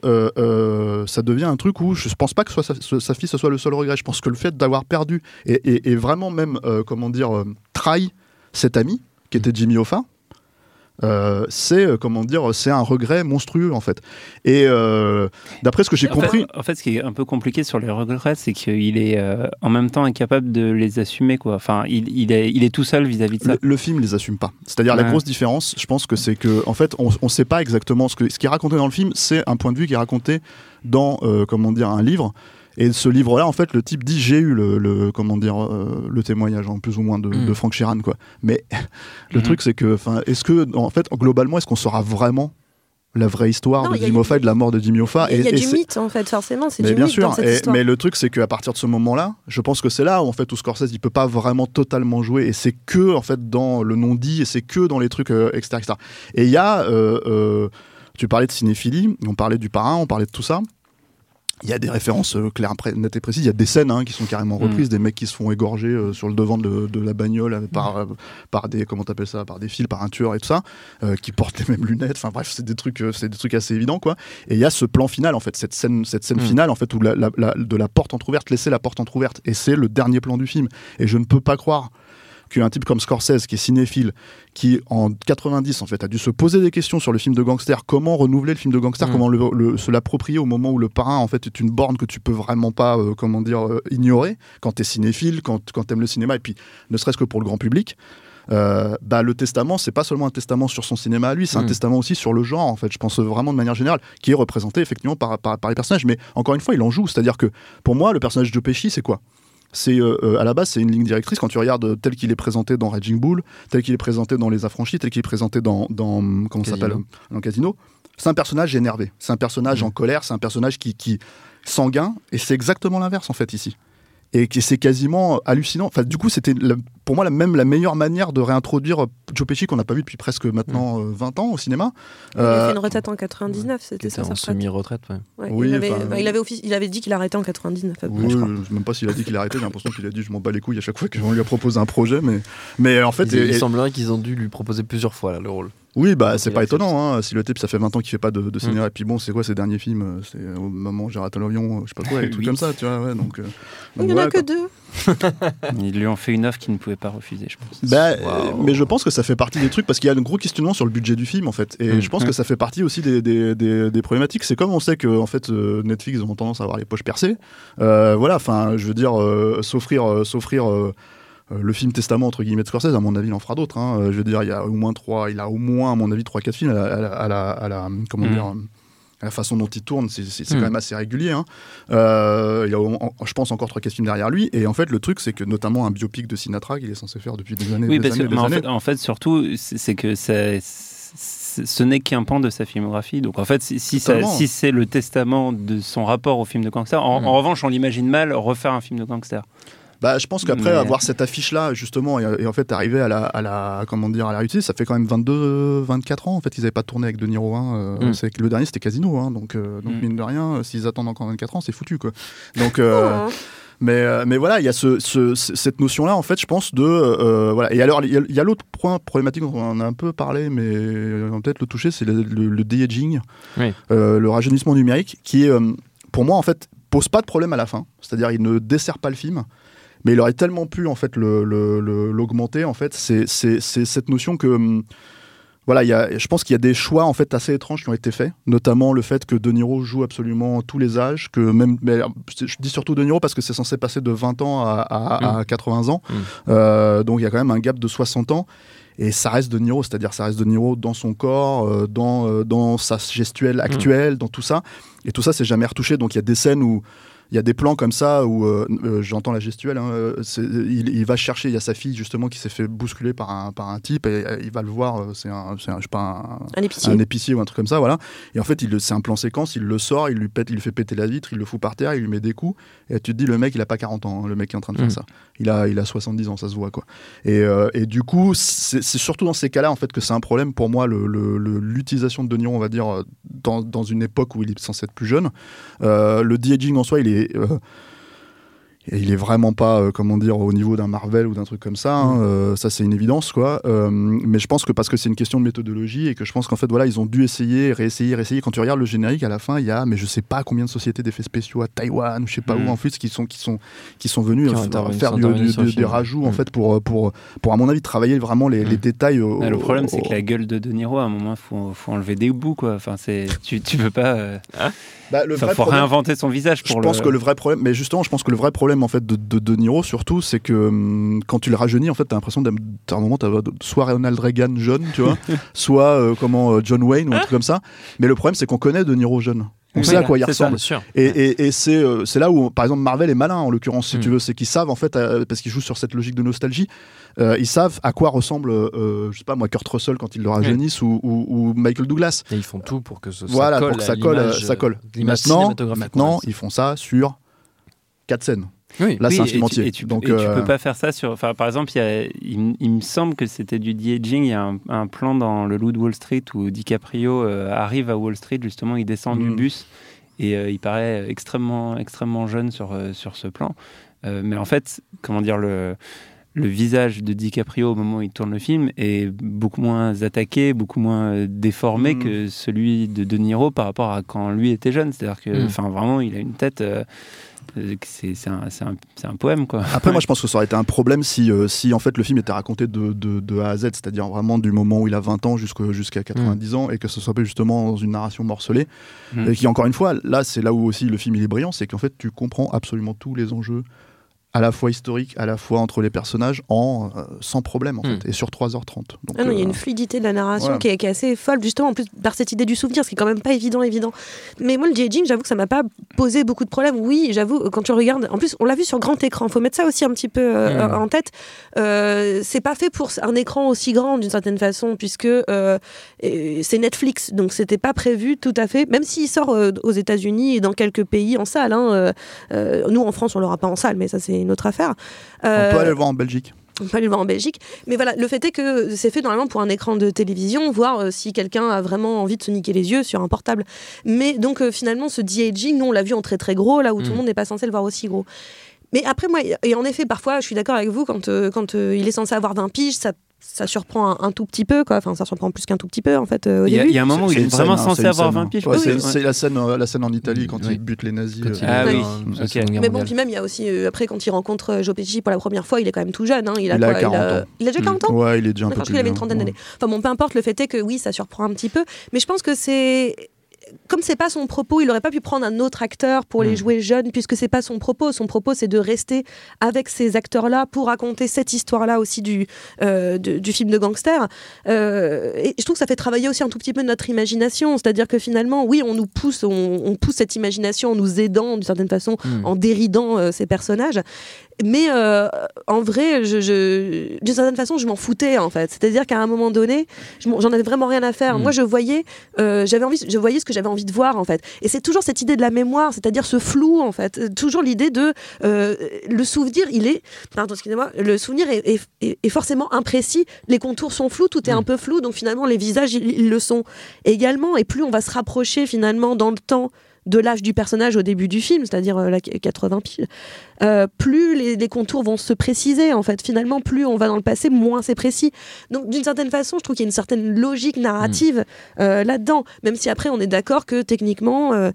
[SPEAKER 2] ça devient un truc où je pense pas que soit sa, fille ce soit le seul regret. Je pense que le fait d'avoir perdu et, et- et vraiment même comment dire trahi cet ami qui était Jimmy Hoffa. Euh, c'est euh, comment dire c'est un regret monstrueux en fait et euh, d'après ce que j'ai
[SPEAKER 3] fait-
[SPEAKER 2] compris
[SPEAKER 3] En fait, ce qui est un peu compliqué sur les regrets, c'est qu'il est en même temps incapable de les assumer. Quoi. Enfin, il, il est, il est tout seul vis-à-vis de ça.
[SPEAKER 2] le, le film les assume pas. C'est-à-dire la grosse différence, je pense que c'est que en fait on on sait pas exactement ce que ce qui est raconté dans le film, c'est un point de vue qui est raconté dans comment dire un livre. Et ce livre-là, en fait, le type dit j'ai eu le, le- comment dire euh, le témoignage en plus ou moins de,
[SPEAKER 1] Mm.
[SPEAKER 2] de Frank Sheeran quoi. Mais le
[SPEAKER 3] Mhm.
[SPEAKER 2] truc c'est que enfin est-ce que en fait globalement est-ce qu'on saura vraiment la vraie histoire
[SPEAKER 4] Non,
[SPEAKER 2] de Jimmy Hoffa et de la mort de Jimmy Hoffa?
[SPEAKER 4] Il y a du mythe en fait, forcément, c'est
[SPEAKER 2] mais
[SPEAKER 4] du
[SPEAKER 2] bien
[SPEAKER 4] mythe
[SPEAKER 2] sûr,
[SPEAKER 4] dans cette
[SPEAKER 2] et-
[SPEAKER 4] histoire.
[SPEAKER 2] mais le truc c'est qu'à partir de ce moment-là, je pense que c'est là où en fait où Scorsese il peut pas vraiment totalement jouer et c'est que en fait dans le non dit et c'est que dans les trucs euh, etc., etc. Et il y a, euh, euh, tu parlais de cinéphilie, on parlait du parrain, on parlait de tout ça. Il y a des références euh, claires, nettes et précises. Il y a des scènes hein, qui sont carrément
[SPEAKER 3] Mm.
[SPEAKER 2] reprises, des mecs qui se font égorger euh, sur le devant de, de la bagnole euh, par, euh, par des comment t'appelles ça, par des fils, par un tueur et tout ça, qui portent les mêmes lunettes. Enfin bref, c'est des trucs, c'est des trucs assez évidents quoi. Et il y a ce plan final en fait, cette scène, cette scène
[SPEAKER 1] Mm.
[SPEAKER 2] finale en fait où la, la- la- de la porte entrouverte, laisser la porte entrouverte. Et c'est le dernier plan du film. Et je ne peux pas croire qu'un type comme Scorsese, qui est cinéphile, qui en 90 en fait a dû se poser des questions sur le film de gangster, comment renouveler le film de gangster,
[SPEAKER 1] Mm.
[SPEAKER 2] comment le, le- se l'approprier au moment où le parrain en fait est une borne que tu peux vraiment pas, euh, comment dire, euh, ignorer? Quand t'es cinéphile, quand, quand t'aimes le cinéma et puis ne serait-ce que pour le grand public. Euh, bah, le testament, c'est pas seulement un testament sur son cinéma à lui, c'est un
[SPEAKER 1] Mm.
[SPEAKER 2] testament aussi sur le genre, en fait. Je pense vraiment de manière générale, qui est représenté effectivement par, par, par les personnages. Mais encore une fois, il en joue. C'est-à-dire que pour moi, le personnage de Pesci, c'est quoi? C'est euh, euh, à la base c'est une ligne directrice quand tu regardes euh, tel qu'il est présenté dans Raging Bull, tel qu'il est présenté dans Les Affranchis, tel qu'il est présenté dans, dans comment s'appelle dans Casino. C'est un personnage énervé, c'est un personnage
[SPEAKER 1] Mm.
[SPEAKER 2] en colère, c'est un personnage qui, qui sanguin et c'est exactement l'inverse en fait ici. Et c'est quasiment hallucinant. Enfin, du coup, c'était la- pour moi la même la meilleure manière de réintroduire euh, Joe Pesci qu'on n'a pas vu depuis presque maintenant euh, 20 ans au cinéma.
[SPEAKER 4] Il a
[SPEAKER 2] Euh,
[SPEAKER 4] fait une retraite en 99,
[SPEAKER 1] Qui
[SPEAKER 4] c'était
[SPEAKER 1] était
[SPEAKER 4] ça
[SPEAKER 1] en
[SPEAKER 4] sa retraite.
[SPEAKER 1] semi-retraite, ouais.
[SPEAKER 4] Ouais,
[SPEAKER 2] Oui,
[SPEAKER 4] il, avait,
[SPEAKER 2] enfin,
[SPEAKER 4] bah, il, avait offici- il avait dit qu'il arrêtait en 99. après,
[SPEAKER 2] Oui,
[SPEAKER 4] je crois.
[SPEAKER 2] même pas s'il a dit qu'il arrêtait, j'ai l'impression qu'il a dit je m'en bats les couilles à chaque fois qu'on lui a proposé un projet, mais, mais en fait,
[SPEAKER 1] il,
[SPEAKER 2] et-
[SPEAKER 1] il semblerait qu'ils ont dû lui proposer plusieurs fois là, le rôle.
[SPEAKER 2] oui, bah c'est pas étonnant, hein, si le type ça fait 20 ans qu'il fait pas de, de cinéma,
[SPEAKER 1] Mm.
[SPEAKER 2] et puis bon, c'est quoi ses derniers films euh, C'est euh, au moment où j'ai raté l'avion, euh, je sais pas quoi, des trucs comme ça, tu vois, ouais, donc. euh,
[SPEAKER 4] il n'y en a que deux.
[SPEAKER 3] Ils lui ont fait une offre qu'il ne pouvait pas refuser, je pense.
[SPEAKER 2] Bah, mais je pense que ça fait partie des trucs parce qu'il y a un gros questionnement sur le budget du film en fait et
[SPEAKER 1] Mm.
[SPEAKER 2] je pense que ça fait partie aussi des, des, des, des problématiques c'est comme on sait que en fait euh, Netflix ont tendance à avoir les poches percées Euh, voilà enfin je veux dire euh, s'offrir euh, s'offrir le film testament entre guillemets de Scorsese à mon avis il en fera d'autres hein. Je veux dire il y a au moins trois il a au moins à mon avis trois quatre films à la, à la, à la- à la- comment
[SPEAKER 3] Mm.
[SPEAKER 2] dire la façon dont il tourne, c'est c'est- c'est
[SPEAKER 1] Mm.
[SPEAKER 2] quand même assez régulier. hein. Euh, il y a, je pense, encore trois films derrière lui. Et en fait, le truc, c'est que notamment un biopic de Sinatra qu'il est censé faire depuis des années,
[SPEAKER 3] Oui,
[SPEAKER 2] des
[SPEAKER 3] parce que
[SPEAKER 2] des
[SPEAKER 3] en,
[SPEAKER 2] années.
[SPEAKER 3] fait, en fait, surtout, c'est que ça- ce n'est qu'un pan de sa filmographie. Donc en fait, si, c'est le testament de son rapport au film de gangster, en,
[SPEAKER 1] Mm.
[SPEAKER 3] en revanche, on l'imagine mal refaire un film de gangster.
[SPEAKER 2] Bah, je pense qu'après
[SPEAKER 3] Mais-
[SPEAKER 2] avoir cette affiche-là, justement, et, et en fait arriver à la, à la, comment dire, à la réussite, ça fait quand même 22, 24 ans. En fait, ils n'avaient pas tourné avec De Niro. Hein, euh,
[SPEAKER 1] Mm.
[SPEAKER 2] c'est le dernier, c'était Casino. Hein, donc, euh, donc
[SPEAKER 3] Mm.
[SPEAKER 2] mine de rien, euh, s'ils attendent encore 24 ans, c'est foutu, quoi. Donc, euh,
[SPEAKER 4] Oh,
[SPEAKER 2] mais, mais voilà, il y a ce, ce- ce- cette notion-là, en fait, je pense, de. euh, voilà. Et alors, il y a, l'autre point problématique dont on a un peu parlé, mais on va peut-être le toucher, c'est le, le, le de-aging,
[SPEAKER 1] Oui.
[SPEAKER 2] euh, le rajeunissement numérique, qui, euh, pour moi, en fait, pose pas de problème à la fin. C'est-à-dire, il ne dessert pas le film. Mais il aurait tellement pu en fait le- le- le- l'augmenter en fait. C'est cette notion que hum, voilà, il y a, je pense qu'il y a des choix en fait assez étranges qui ont été faits, notamment le fait que De Niro joue absolument tous les âges, que même, mais je dis surtout De Niro parce que c'est censé passer de 20 ans à, à- à 80 ans,
[SPEAKER 1] Mm.
[SPEAKER 2] Euh, donc il y a quand même un gap de 60 ans. Et ça reste De Niro, c'est-à-dire ça reste De Niro dans son corps, euh, dans, euh, dans sa gestuelle actuelle, dans tout ça. Et tout ça, c'est jamais retouché. Donc il y a des scènes où il y a des plans comme ça où euh, euh, j'entends la gestuelle. hein, euh, il, il va chercher, il y a sa fille justement qui s'est fait bousculer par un, par un type et il va le voir. c'est un, un- je sais pas, un,
[SPEAKER 4] Un épicier.
[SPEAKER 2] un épicier ou un truc comme ça, voilà. Et en fait, c'est un plan séquence, il le sort, il lui pète, il lui fait péter la vitre, il le fout par terre, il lui met des coups. Et tu te dis, le mec, il a pas 40 ans, hein, le mec qui est en train de faire
[SPEAKER 1] Mm.
[SPEAKER 2] ça. Il a, il a 70 ans, ça se voit, quoi. Et, euh, et du coup, c'est surtout dans ces cas-là, en fait, que c'est un problème pour moi, le- le- le- l'utilisation de De Niro, on va dire, dans, dans une époque où il est censé être plus jeune. Euh, le de-aging en soi, il est. euh, et il est vraiment pas, euh, comment dire, au niveau d'un Marvel ou d'un truc comme ça. hein, euh, ça, c'est une évidence, quoi. Euh, mais je pense que parce que c'est une question de méthodologie et que je pense qu'en fait, voilà, ils ont dû essayer, réessayer, réessayer. Quand tu regardes le générique, à la fin, il y a, mais je sais pas combien de sociétés d'effets spéciaux à Taïwan ou je sais pas
[SPEAKER 3] Mm.
[SPEAKER 2] où en plus qui sont qui sont qui sont venus
[SPEAKER 1] Qui ont
[SPEAKER 2] euh,
[SPEAKER 1] intervenu-
[SPEAKER 2] faire du- du- des rajouts en
[SPEAKER 1] Mm.
[SPEAKER 2] fait pour pour pour à mon avis travailler vraiment les, les
[SPEAKER 1] Mm.
[SPEAKER 2] détails. au-
[SPEAKER 3] Ah, le problème,
[SPEAKER 2] au-
[SPEAKER 3] c'est que la gueule de De Niro, à un moment, il faut, faut enlever des bouts, quoi. Enfin, c'est, tu, tu peux pas. euh,
[SPEAKER 2] Bah, le vrai
[SPEAKER 3] faut
[SPEAKER 2] problème-
[SPEAKER 3] réinventer son visage
[SPEAKER 2] Je
[SPEAKER 3] pour
[SPEAKER 2] pense
[SPEAKER 3] le.
[SPEAKER 2] que le vrai problème, mais justement, je pense que le vrai problème en fait de De, de Niro surtout, c'est que hum, quand tu le rajeunis, en fait, t'as l'impression d'être à un moment, t'as soit Ronald Reagan jeune, tu vois, soit euh, comment euh, John Wayne ou un truc comme ça. Mais le problème, c'est qu'on connaît De Niro jeune. On sait à quoi il
[SPEAKER 3] ça.
[SPEAKER 2] ressemble. Et, et- et c'est euh, c'est là où, par exemple, Marvel est malin, en l'occurrence, si
[SPEAKER 1] Mm.
[SPEAKER 2] tu veux, c'est qu'ils savent, en fait, euh, parce qu'ils jouent sur cette logique de nostalgie, euh, ils savent à quoi ressemble, je sais pas moi, Kurt Russell quand ils le rajeunissent ou, ou- ou Michael Douglas.
[SPEAKER 1] Et ils font tout pour que ce,
[SPEAKER 2] Voilà,
[SPEAKER 1] ça colle
[SPEAKER 2] pour que ça colle, ça colle. Maintenant, maintenant ils font ça sur quatre scènes.
[SPEAKER 1] Oui.
[SPEAKER 2] Là,
[SPEAKER 3] Oui,
[SPEAKER 2] c'est un
[SPEAKER 3] et
[SPEAKER 2] film
[SPEAKER 3] tu-. Et tu,
[SPEAKER 2] Donc,
[SPEAKER 3] et tu
[SPEAKER 2] euh,
[SPEAKER 3] peux pas faire ça sur. Enfin, par exemple, il, y a- il, m- il me semble que c'était du de-aging. Il y a un, un plan dans Le Loup de Wall Street où DiCaprio euh, arrive à Wall Street, justement, il descend du
[SPEAKER 2] Mm.
[SPEAKER 3] bus et euh, il paraît extrêmement, extrêmement jeune sur, euh, sur ce plan. Euh, mais en fait, comment dire, le, le visage de DiCaprio au moment où il tourne le film est beaucoup moins attaqué, beaucoup moins euh, déformé
[SPEAKER 2] Mm.
[SPEAKER 3] que celui de De Niro par rapport à quand lui était jeune. C'est-à-dire que,
[SPEAKER 1] Mm.
[SPEAKER 3] enfin, vraiment, il a une tête. euh, euh, c'est un, poème, quoi.
[SPEAKER 2] Après, moi, je pense que ça aurait été un problème si, euh, si en fait, le film était raconté de, de, de A à Z, c'est-à-dire vraiment du moment où il a 20 ans jusqu'à 90 ans, et que ce soit pas justement dans une narration morcelée.
[SPEAKER 3] Mm.
[SPEAKER 2] Et qui, encore une fois, là, c'est là où aussi le film il est brillant, c'est qu'en fait, tu comprends absolument tous les enjeux à la fois historique, à la fois entre les personnages, en euh, sans problème en
[SPEAKER 1] Hmm.
[SPEAKER 2] fait, et sur 3h30. Donc,
[SPEAKER 4] Ah non, il y a
[SPEAKER 2] euh,
[SPEAKER 4] une fluidité de la narration
[SPEAKER 2] voilà.
[SPEAKER 4] qui, est, qui est assez folle, justement, en plus par cette idée du souvenir, ce qui est quand même pas évident, évident. Mais moi, le de-aging, j'avoue que ça m'a pas posé beaucoup de problèmes. Oui, j'avoue, quand tu regardes, en plus, on l'a vu sur grand écran, faut mettre ça aussi un petit peu euh,
[SPEAKER 1] Mm.
[SPEAKER 4] en tête. Euh, c'est pas fait pour un écran aussi grand, d'une certaine façon, puisque euh, c'est Netflix, donc c'était pas prévu tout à fait, même s'il sort euh, aux États-Unis et dans quelques pays en salle. hein, euh, euh, nous, en France, on l'aura pas en salle, mais ça, c'est une autre affaire.
[SPEAKER 2] on
[SPEAKER 4] Euh,
[SPEAKER 2] peut aller le voir en Belgique.
[SPEAKER 4] on peut aller le voir en Belgique. Mais voilà, le fait est que c'est fait normalement pour un écran de télévision, voir euh, si quelqu'un a vraiment envie de se niquer les yeux sur un portable. Mais donc euh, finalement, ce de-aging, nous on l'a vu en très très gros, là où tout le
[SPEAKER 1] Mm.
[SPEAKER 4] monde n'est pas censé le voir aussi gros. Mais après, moi, et en effet, parfois, je suis d'accord avec vous, quand, euh, quand euh, il est censé avoir 20 piges, ça, ça surprend un, un tout petit peu, quoi. Enfin, ça surprend plus qu'un tout petit peu, en fait, euh, au
[SPEAKER 3] Il y, a,
[SPEAKER 4] début.
[SPEAKER 3] il y a un moment où il est vraiment
[SPEAKER 2] scène,
[SPEAKER 3] censé avoir
[SPEAKER 2] scène.
[SPEAKER 3] 20 piges.
[SPEAKER 2] Ouais,
[SPEAKER 3] quoi.
[SPEAKER 2] c'est
[SPEAKER 4] Oui,
[SPEAKER 2] c'est la scène, euh, la scène en Italie quand
[SPEAKER 1] Oui.
[SPEAKER 2] il bute les nazis. Euh,
[SPEAKER 1] il
[SPEAKER 3] Ah oui.
[SPEAKER 1] dans la
[SPEAKER 3] Ok.
[SPEAKER 1] Seconde Guerre
[SPEAKER 4] Mais bon, puis même, il y a aussi, euh, après, quand il rencontre euh, Joe Pesci pour la première fois, il est quand même tout jeune. Hein. Il, a
[SPEAKER 2] Il a
[SPEAKER 4] quoi
[SPEAKER 2] 40
[SPEAKER 4] il, a,
[SPEAKER 2] ans.
[SPEAKER 4] il a déjà 40 ans
[SPEAKER 2] Ouais, il est déjà un peu
[SPEAKER 4] D'accord, je
[SPEAKER 2] plus
[SPEAKER 4] crois qu'il avait une trentaine
[SPEAKER 2] ouais.
[SPEAKER 4] d'années. Enfin bon, peu importe, le fait est que oui, ça surprend un petit peu. Mais je pense que c'est. Comme c'est pas son propos, il aurait pas pu prendre un autre acteur pour les
[SPEAKER 1] Mm.
[SPEAKER 4] jouer jeunes, puisque c'est pas son propos. Son propos, c'est de rester avec ces acteurs-là pour raconter cette histoire-là aussi du, euh, de- du film de gangster. Euh, et je trouve que ça fait travailler aussi un tout petit peu notre imagination. C'est-à-dire que finalement, oui, on nous pousse, on, on pousse cette imagination en nous aidant d'une certaine façon,
[SPEAKER 1] Mm.
[SPEAKER 4] en déridant euh, ces personnages. Mais en vrai, je, je- d'une certaine façon, je m'en foutais en fait. C'est-à-dire qu'à un moment donné, j'en avais vraiment rien à faire.
[SPEAKER 1] Mm.
[SPEAKER 4] Moi, je voyais, j'avais envie, je voyais ce que j'avais envie de voir en fait. Et c'est toujours cette idée de la mémoire, c'est-à-dire ce flou en fait. Euh, Toujours l'idée de euh, le souvenir, il est, pardon, excusez-moi, le souvenir est, est- forcément imprécis. Les contours sont flous, tout est
[SPEAKER 1] Mm.
[SPEAKER 4] un peu flou. Donc finalement, les visages, ils, ils le sont également. Et plus on va se rapprocher finalement dans le temps de l'âge du personnage au début du film, c'est-à-dire euh, la 80 piles, euh, plus les, les contours vont se préciser. En fait, finalement, plus on va dans le passé, moins c'est précis. Donc, d'une certaine façon, je trouve qu'il y a une certaine logique narrative euh, là-dedans. Même si après, on est d'accord que techniquement.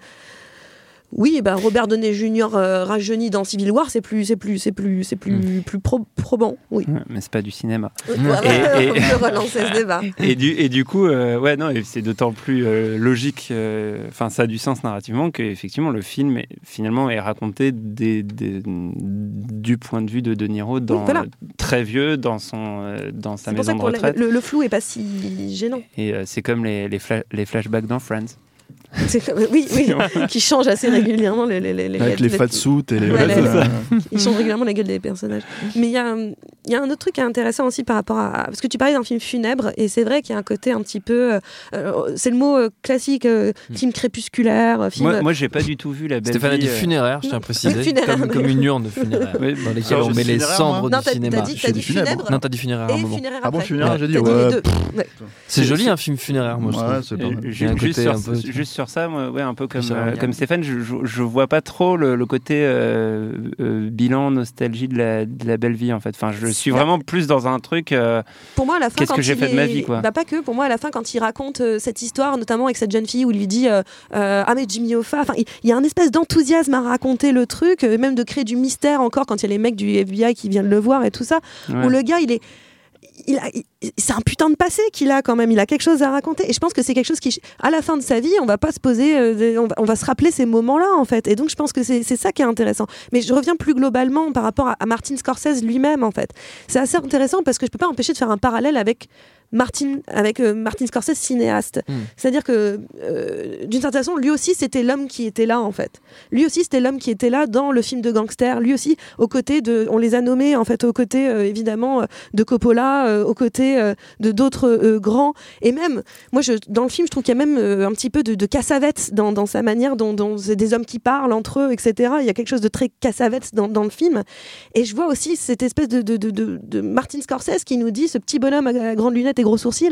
[SPEAKER 4] Oui, ben Robert Downey Jr. euh, rajeuni dans Civil War, c'est plus, c'est plus, c'est plus, c'est plus, plus pro- probant. Oui.
[SPEAKER 3] Mais c'est pas du cinéma.
[SPEAKER 4] Voilà,
[SPEAKER 3] Et- et-
[SPEAKER 4] on peut relancer ce débat.
[SPEAKER 3] Et du, et du coup, euh, ouais, non, c'est d'autant plus euh, logique, euh, enfin, ça a du sens narrativement qu'effectivement, le film, est- finalement, est raconté des, des- du point de vue de De Niro, dans,
[SPEAKER 4] Oui, voilà.
[SPEAKER 3] très vieux, dans, son, dans sa
[SPEAKER 4] C'est pour ça
[SPEAKER 3] maison
[SPEAKER 4] que
[SPEAKER 3] de retraite.
[SPEAKER 4] le, le flou est pas si gênant.
[SPEAKER 3] Et c'est comme les, les, fla- les flashbacks dans Friends.
[SPEAKER 4] Oui, oui, qui change assez régulièrement les, les, les, les-
[SPEAKER 2] Avec les fat suits et les.
[SPEAKER 4] Ouais, les-
[SPEAKER 2] euh,
[SPEAKER 4] Ils changent régulièrement la gueule des personnages. Mais il y, a un- il y a un autre truc qui est intéressant aussi par rapport à. Parce que tu parlais d'un film funèbre, et c'est vrai qu'il y a un côté un petit peu. euh, euh, c'est le mot euh, classique, euh, film crépusculaire, film.
[SPEAKER 3] Moi, moi j'ai pas du tout vu la belle
[SPEAKER 1] Stéphane a dit funéraire, je tiens à préciser.
[SPEAKER 4] Funéraire,
[SPEAKER 1] comme, une urne funéraire
[SPEAKER 3] Oui,
[SPEAKER 1] dans lesquelles on met les cendres
[SPEAKER 2] moi.
[SPEAKER 4] non,
[SPEAKER 1] du
[SPEAKER 4] t'as
[SPEAKER 1] cinéma.
[SPEAKER 4] t'as dit,
[SPEAKER 2] funèbre.
[SPEAKER 4] funèbre
[SPEAKER 1] Non, t'as dit funéraire
[SPEAKER 4] et
[SPEAKER 1] moment.
[SPEAKER 4] funéraire
[SPEAKER 2] Ah bon, funéraire, j'ai dit.
[SPEAKER 1] C'est joli un film funéraire, moi je
[SPEAKER 2] Ouais,
[SPEAKER 1] trouve.
[SPEAKER 3] juste, juste sur ça, moi, ouais, un peu comme, euh, comme Stéphane, je, je, je vois pas trop le, le côté euh, euh, bilan, nostalgie de la, de la belle vie en fait. Enfin, je suis vraiment plus dans un truc. euh,
[SPEAKER 4] Pour moi, à la fin,
[SPEAKER 3] Qu'est-ce
[SPEAKER 4] quand
[SPEAKER 3] que j'ai
[SPEAKER 4] il
[SPEAKER 3] fait de ma vie, quoi
[SPEAKER 4] Bah, pas que. Pour moi, à la fin, quand il raconte euh, cette histoire, notamment avec cette jeune fille où il lui dit euh, euh, Ah, mais Jimmy Hoffa. Enfin, il il y a un espèce d'enthousiasme à raconter le truc, euh, même de créer du mystère encore quand il y a les mecs du FBI qui viennent le voir et tout ça.
[SPEAKER 3] ouais.
[SPEAKER 4] Où le gars, il est. C'est un putain de passé qu'il a quand même. Il a quelque chose à raconter. Et je pense que c'est quelque chose qui, à la fin de sa vie, on va pas se poser, euh, on, va, se rappeler ces moments-là en fait. Et donc je pense que c'est c'est ça qui est intéressant. Mais je reviens plus globalement par rapport à, à Martin Scorsese lui-même en fait. C'est assez intéressant parce que je peux pas empêcher de faire un parallèle avec Martin, avec euh, Martin Scorsese cinéaste.
[SPEAKER 1] Mm.
[SPEAKER 4] C'est-à-dire que euh, d'une certaine façon, lui aussi c'était l'homme qui était là en fait. Lui aussi c'était l'homme qui était là dans le film de gangster. Lui aussi aux côtés de, on les a nommés en fait aux côtés euh, évidemment de Coppola, aux côtés de d'autres grands. Et même, moi, je, dans le film, je trouve qu'il y a même un petit peu de, de Cassavetes dans, dans sa manière dont, dont c'est des hommes qui parlent entre eux, etc. Il y a quelque chose de très Cassavetes dans, dans le film. Et je vois aussi cette espèce de, de, de, de- de Martin Scorsese qui nous dit, ce petit bonhomme à, à grandes lunettes et gros sourcils,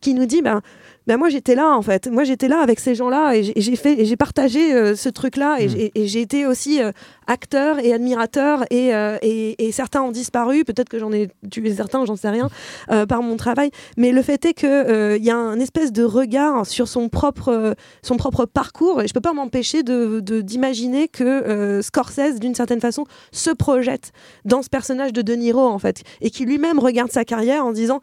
[SPEAKER 4] qui nous dit, ben, ben moi j'étais là en fait, moi j'étais là avec ces gens-là et j'ai- fait j'ai partagé euh, ce truc-là et
[SPEAKER 1] Mm.
[SPEAKER 4] j'ai- et j'ai été aussi euh, acteur et admirateur et, euh, et, et certains ont disparu, peut-être que j'en ai tué certains, j'en sais rien, par mon travail. Mais le fait est que il y a un espèce de regard sur son propre son propre parcours et je peux pas m'empêcher de d'imaginer que Scorsese d'une certaine façon se projette dans ce personnage de De Niro en fait et qui lui-même regarde sa carrière en disant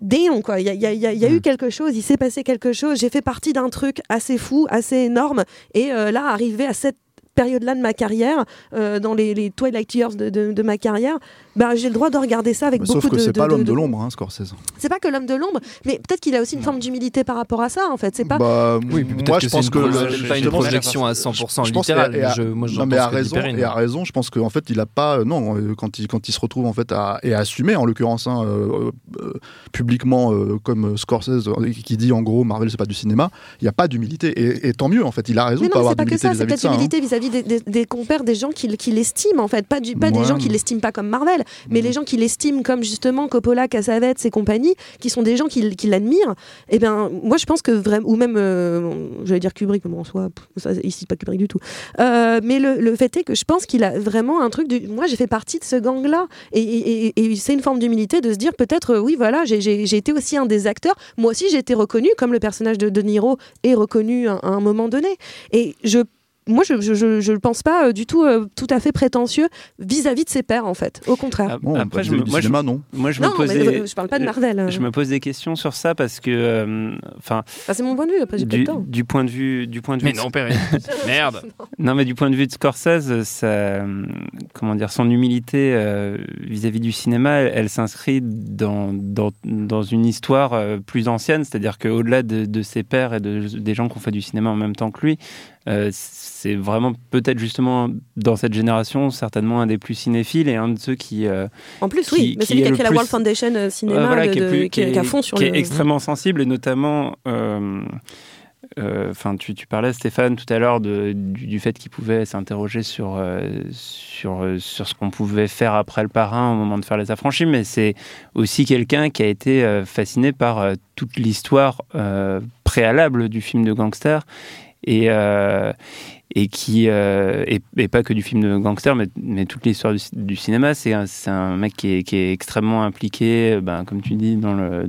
[SPEAKER 4] Damn, quoi. Il y a, y a- il y a- il y a eu
[SPEAKER 1] Mm.
[SPEAKER 4] quelque chose, il s'est passé quelque chose. J'ai fait partie d'un truc assez fou, assez énorme. Et euh, là, arrivé à cette période-là de ma carrière, euh, dans les, les Twilight Years de, de- de ma carrière, bah, j'ai le droit de regarder ça avec
[SPEAKER 2] Bah,
[SPEAKER 4] beaucoup
[SPEAKER 2] Sauf que
[SPEAKER 4] de.
[SPEAKER 2] c'est pas
[SPEAKER 4] de-
[SPEAKER 2] l'homme
[SPEAKER 4] de-
[SPEAKER 2] de l'ombre, hein, Scorsese.
[SPEAKER 4] C'est pas que l'homme de l'ombre, mais peut-être qu'il a aussi une forme d'humilité par rapport à ça, en fait. C'est pas.
[SPEAKER 2] Bah,
[SPEAKER 1] Oui,
[SPEAKER 2] moi
[SPEAKER 1] que
[SPEAKER 2] je
[SPEAKER 1] c'est
[SPEAKER 2] pense
[SPEAKER 1] une
[SPEAKER 2] que le-
[SPEAKER 1] pas une projection à 100%
[SPEAKER 2] je pense
[SPEAKER 1] littérale.
[SPEAKER 2] et à-
[SPEAKER 1] Je- moi,
[SPEAKER 2] non, mais à raison,
[SPEAKER 1] Perrine.
[SPEAKER 2] et à raison, je pense qu'en fait, il a pas. Non, euh, quand il, quand il se retrouve en fait à, et à assumer, en l'occurrence, hein, euh, euh, publiquement, euh, comme Scorsese, euh, qui dit en gros Marvel, c'est pas du cinéma, il n'y a pas d'humilité. Et, et tant mieux, en fait, il a raison
[SPEAKER 4] Mais
[SPEAKER 2] de pas
[SPEAKER 4] non,
[SPEAKER 2] avoir
[SPEAKER 4] c'est pas que
[SPEAKER 2] d'humilité
[SPEAKER 4] ça, c'est
[SPEAKER 2] vis-à-vis de
[SPEAKER 4] peut-être
[SPEAKER 2] ça. hein.
[SPEAKER 4] l'humilité vis-à-vis des, des- des compères, des gens qui, qui l'estiment en fait, pas, du, pas des gens qui l'estiment pas comme Marvel, mais
[SPEAKER 2] Mm.
[SPEAKER 4] les gens qui l'estiment comme justement Coppola, Cassavetes et compagnie, qui sont des gens qui, qui l'admirent. Et bien, moi je pense que vraiment, ou même, euh, j'allais dire Kubrick, mais bon, en soi, ça, ici pas Kubrick du tout. Euh, mais le, le fait est que je pense qu'il a vraiment un truc. Du, moi, j'ai fait partie de ce gang-là, et, et- et- et c'est une forme d'humilité de se dire peut-être, euh, oui, voilà, j'ai été aussi un des acteurs. Moi aussi, j'ai été reconnu comme le personnage de De Niro est reconnu à, à un moment donné. Et je moi, je je, je, je le pense pas euh, du tout euh, tout à fait prétentieux vis-à-vis de ses pairs, en fait. Au contraire.
[SPEAKER 3] Ah,
[SPEAKER 2] Bon,
[SPEAKER 3] Après, je me, moi, je,
[SPEAKER 2] non.
[SPEAKER 3] moi, je
[SPEAKER 4] non,
[SPEAKER 3] me
[SPEAKER 4] euh, je parle pas de Marvel.
[SPEAKER 3] je me pose des questions sur ça parce que, euh, enfin,
[SPEAKER 4] c'est mon point de vue. Après, j'ai pas
[SPEAKER 3] du,
[SPEAKER 4] le temps.
[SPEAKER 3] du point de vue, du point de vue,
[SPEAKER 1] Mais non, Perrine. Merde.
[SPEAKER 3] Non, mais du point de vue de Scorsese, ça, comment dire, son humilité euh, vis-à-vis du cinéma, elle, elle s'inscrit dans, dans, dans une histoire euh, plus ancienne, c'est-à-dire qu'au-delà de, de ses pairs et de, des gens qui ont fait du cinéma en même temps que lui, euh, c'est vraiment peut-être justement dans cette génération certainement un des plus cinéphiles et un de ceux qui euh,
[SPEAKER 4] En plus,
[SPEAKER 3] qui-
[SPEAKER 4] oui. Mais
[SPEAKER 3] qui
[SPEAKER 4] c'est lui
[SPEAKER 3] est
[SPEAKER 4] qui a
[SPEAKER 3] le
[SPEAKER 4] créé la World Foundation euh, Cinéma,
[SPEAKER 3] voilà,
[SPEAKER 4] de-
[SPEAKER 3] qui est, plus-
[SPEAKER 4] qui, est- qui est à fond sur
[SPEAKER 3] qui est
[SPEAKER 4] le.
[SPEAKER 3] extrêmement sensible et notamment euh, enfin tu, tu parlais Stéphane tout à l'heure du, du fait qu'il pouvait s'interroger sur euh, sur euh, sur ce qu'on pouvait faire après le parrain au moment de faire les affranchis mais c'est aussi quelqu'un qui a été fasciné par toute l'histoire préalable du film de gangster et euh, et qui euh, et, et pas que du film de gangster mais, mais toute l'histoire du, du cinéma c'est un, mec qui est, qui est extrêmement impliqué ben, comme tu dis dans le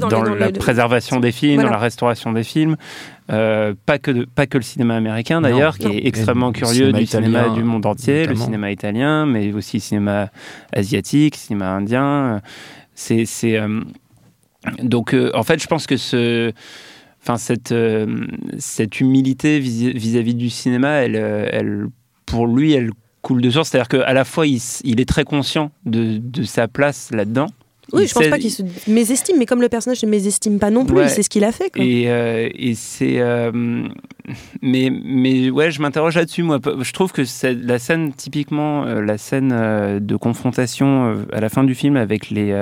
[SPEAKER 3] dans,
[SPEAKER 4] dans le- dans
[SPEAKER 3] la
[SPEAKER 4] le-
[SPEAKER 3] préservation des films
[SPEAKER 4] Voilà.
[SPEAKER 3] dans la restauration des films euh, pas que de, pas que le cinéma américain d'ailleurs qui
[SPEAKER 1] Non.
[SPEAKER 3] est extrêmement
[SPEAKER 1] Et le
[SPEAKER 3] curieux
[SPEAKER 1] cinéma
[SPEAKER 3] du cinéma
[SPEAKER 1] italien,
[SPEAKER 3] du monde entier le cinéma italien mais aussi le cinéma asiatique cinéma indien c'est c'est euh, donc euh, en fait je pense que ce enfin cette euh, cette humilité vis- vis-à-vis du cinéma elle euh, elle pour lui elle coule de source c'est-à-dire qu'à la fois il, il est très conscient de, de sa place là-dedans
[SPEAKER 4] Oui,
[SPEAKER 3] Il
[SPEAKER 4] je pense pas qu'il se mésestime, mais comme le personnage ne mésestime pas non plus,
[SPEAKER 3] Ouais.
[SPEAKER 4] il sait ce qu'il a fait. Quoi.
[SPEAKER 3] Et, euh, et c'est. euh, mais, mais ouais, je m'interroge là-dessus, moi. Je trouve que la scène, typiquement, la scène de confrontation à la fin du film avec les.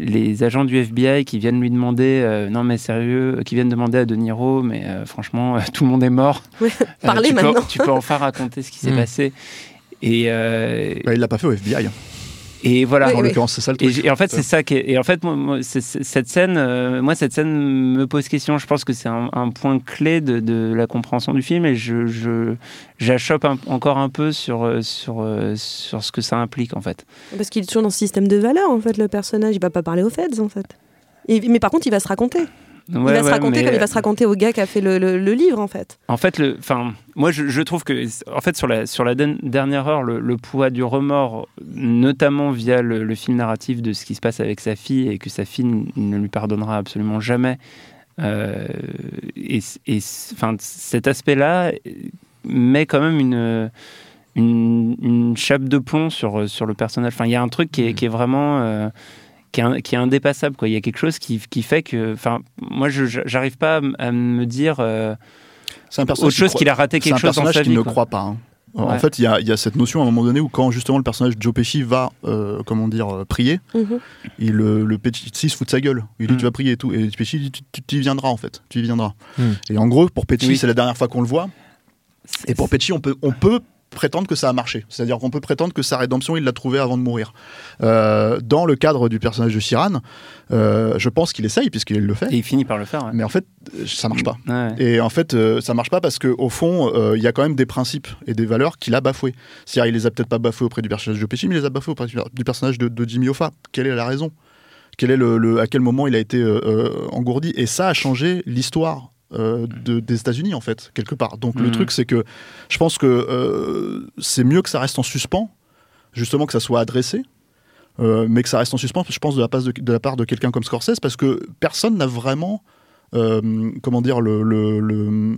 [SPEAKER 3] Euh, les agents du FBI qui viennent lui demander, euh, non mais sérieux, qui viennent demander à De Niro, mais euh, franchement, euh, tout le monde est mort.
[SPEAKER 4] Ouais,
[SPEAKER 3] Euh,
[SPEAKER 4] Parlez
[SPEAKER 3] tu
[SPEAKER 4] maintenant.
[SPEAKER 3] Peux, tu peux enfin raconter ce qui s'est
[SPEAKER 1] Mm.
[SPEAKER 3] passé. Et, euh,
[SPEAKER 2] Bah, il l'a pas fait au FBI.
[SPEAKER 3] Et voilà.
[SPEAKER 4] Oui,
[SPEAKER 2] en
[SPEAKER 4] oui.
[SPEAKER 2] l'occurrence, c'est ça le
[SPEAKER 3] Et,
[SPEAKER 2] truc.
[SPEAKER 3] et en fait, c'est ça qui est. Et en fait, moi, moi, cette scène, euh, moi, cette scène me pose question. Je pense que c'est un, un point clé de, de la compréhension du film, et je, j'achoppe encore un peu sur euh, sur euh, sur ce que ça implique, en fait.
[SPEAKER 4] Parce qu'il est toujours dans ce système de valeurs, en fait, le personnage. Il va pas parler aux feds, en fait. Et- mais par contre, il va se raconter. Il
[SPEAKER 3] Ouais,
[SPEAKER 4] va se raconter comme il va se raconter au gars qui a fait le, le- le livre, en fait.
[SPEAKER 3] En fait, le, enfin, moi, je, je trouve que, en fait, sur la sur la den- dernière heure, le, le poids du remords, notamment via le, le fil narratif de ce qui se passe avec sa fille et que sa fille ne lui pardonnera absolument jamais. euh, et et enfin, cet aspect-là met quand même une, une, une chape de plomb sur, sur le personnage. Enfin, il y a un truc qui est, qui est vraiment. euh, qui est, un- qui est indépassable. Quoi. Il y a quelque chose qui, qui fait que. Enfin, moi, je j'arrive pas à, me dire euh,
[SPEAKER 2] C'est un
[SPEAKER 3] autre chose
[SPEAKER 2] croit-
[SPEAKER 3] qu'il a raté
[SPEAKER 2] C'est un
[SPEAKER 3] quelque chose dans
[SPEAKER 2] personnage
[SPEAKER 3] sa
[SPEAKER 2] qui
[SPEAKER 3] vie.
[SPEAKER 2] ne croit pas. hein. En
[SPEAKER 3] Ouais.
[SPEAKER 2] fait, il y a, il y a cette notion à un moment donné où quand justement le personnage de Joe Pesci va, euh, comment dire, euh, prier,
[SPEAKER 4] Mhm.
[SPEAKER 2] il, le, le Pesci se fout de sa gueule. Il dit
[SPEAKER 3] Mm.
[SPEAKER 2] tu vas prier et tout. Et Pesci dit tu, tu- tu y viendras en fait. Tu y viendras.
[SPEAKER 1] Mm.
[SPEAKER 2] Et en gros, pour Pesci,
[SPEAKER 3] Oui.
[SPEAKER 2] c'est la dernière fois qu'on le voit. Et pour Pesci, on peut, on peut prétendre que ça a marché. C'est-à-dire qu'on peut prétendre que sa rédemption, il l'a trouvée avant de mourir. Euh, dans le cadre du personnage de Cyrano, euh, je pense qu'il essaye puisqu'il le fait.
[SPEAKER 3] Et il finit par le faire. ouais.
[SPEAKER 2] Mais en fait, ça marche pas.
[SPEAKER 3] Ouais.
[SPEAKER 2] Et en fait, euh, ça marche pas parce qu'au fond, euh, il y a quand même des principes et des valeurs qu'il a bafoués. C'est-à-dire, il les a peut-être pas bafoués auprès du personnage de Pesci, mais il les a bafoués auprès du- personnage de, de Jimmy Hoffa. Quelle est la raison? Quel est le, le- à quel moment il a été engourdi? Et ça a changé l'histoire. Euh, de- des États-Unis en fait quelque part donc le
[SPEAKER 3] Mhm.
[SPEAKER 2] truc c'est que je pense que euh, c'est mieux que ça reste en suspens justement que ça soit adressé euh, mais que ça reste en suspens je pense de la, part de, de la part de quelqu'un comme Scorsese parce que personne n'a vraiment euh, comment dire, le, le, le-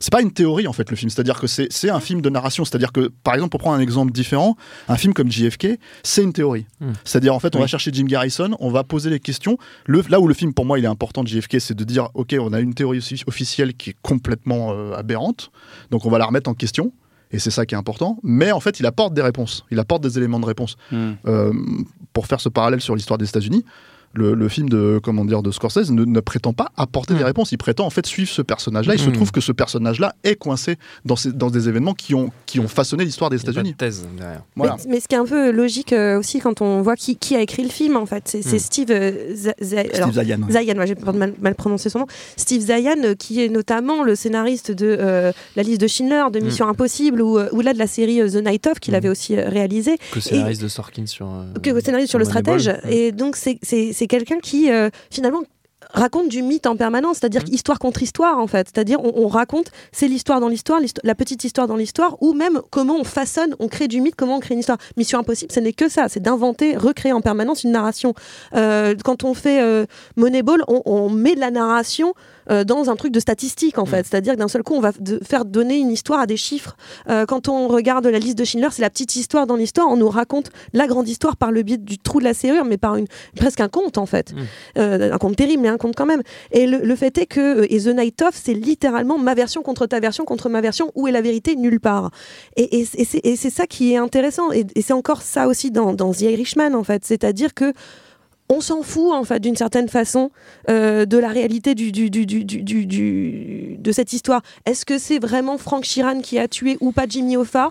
[SPEAKER 2] c'est pas une théorie en fait le film, c'est-à-dire que c'est c'est un film de narration, c'est-à-dire que par exemple pour prendre un exemple différent, un film comme JFK, c'est une théorie.
[SPEAKER 1] Hmm.
[SPEAKER 2] C'est-à-dire en fait on
[SPEAKER 3] Oui.
[SPEAKER 2] va chercher Jim Garrison, on va poser les questions. Le, là où le film pour moi il est important de JFK, c'est de dire ok on a une théorie officielle qui est complètement euh, aberrante, donc on va la remettre en question. Et c'est ça qui est important. Mais en fait, il apporte des réponses. Il apporte des éléments de réponse.
[SPEAKER 3] Hmm.
[SPEAKER 2] Euh, pour faire ce parallèle sur l'histoire des États-Unis, le, le film de comment dire de Scorsese ne, ne prétend pas apporter des
[SPEAKER 1] Mm.
[SPEAKER 2] réponses. Il prétend en fait suivre ce personnage-là. Il se
[SPEAKER 1] Mm.
[SPEAKER 2] trouve que ce personnage-là est coincé dans, ces- dans des événements qui ont, qui ont façonné l'histoire des
[SPEAKER 1] de
[SPEAKER 2] États-Unis.
[SPEAKER 1] thèse derrière.
[SPEAKER 2] Voilà.
[SPEAKER 4] Mais, mais ce qui est un peu logique euh, aussi quand on voit qui, qui a écrit le film, en fait, c'est
[SPEAKER 1] Hmm.
[SPEAKER 4] Steve, euh, alors,
[SPEAKER 2] Steve Zayan. ouais.
[SPEAKER 4] Zayan, moi j'ai peur de mal, mal prononcer son nom. Steve Zayan, euh, qui est notamment le scénariste de euh, La liste de Schindler, de Mission Impossible, ou, ou là de la série euh, The Night Of, qu'il
[SPEAKER 1] Mm.
[SPEAKER 4] avait aussi réalisé.
[SPEAKER 1] Que scénariste de Sorkin sur. euh,
[SPEAKER 4] que scénariste sur le stratège.
[SPEAKER 1] Mm.
[SPEAKER 4] Et donc, c'est- c'est quelqu'un qui, euh, finalement, raconte du mythe en permanence, c'est-à-dire
[SPEAKER 1] Mm.
[SPEAKER 4] histoire contre histoire en fait. C'est-à-dire on, on raconte, c'est l'histoire dans l'histoire, l'histo- la petite histoire dans l'histoire, ou même comment on façonne, on crée du mythe, comment on crée une histoire. Mission Impossible, ce n'est que ça, c'est d'inventer, recréer en permanence une narration. Euh, quand on fait euh, Moneyball, on, on met de la narration euh, dans un truc de statistique en fait, c'est-à-dire que d'un seul coup on va de- faire donner une histoire à des chiffres. Euh, quand on regarde la liste de Schindler, c'est la petite histoire dans l'histoire, on nous raconte la grande histoire par le biais du trou de la serrure, mais par une presque un conte en fait,
[SPEAKER 1] Mm.
[SPEAKER 4] Euh, un conte terrible, mais un conte quand même. Et le, le fait est que et The Night Of, c'est littéralement ma version contre ta version contre ma version. Où est la vérité? Nulle part. Et, c'est et c'est ça qui est intéressant. Et, et c'est encore ça aussi dans, dans The Irishman en fait, c'est-à-dire que on s'en fout en fait d'une certaine façon euh, de la réalité du, du, du, du, du- du- du- de cette histoire. Est-ce que c'est vraiment Frank Sheeran qui a tué ou pas Jimmy Hoffa?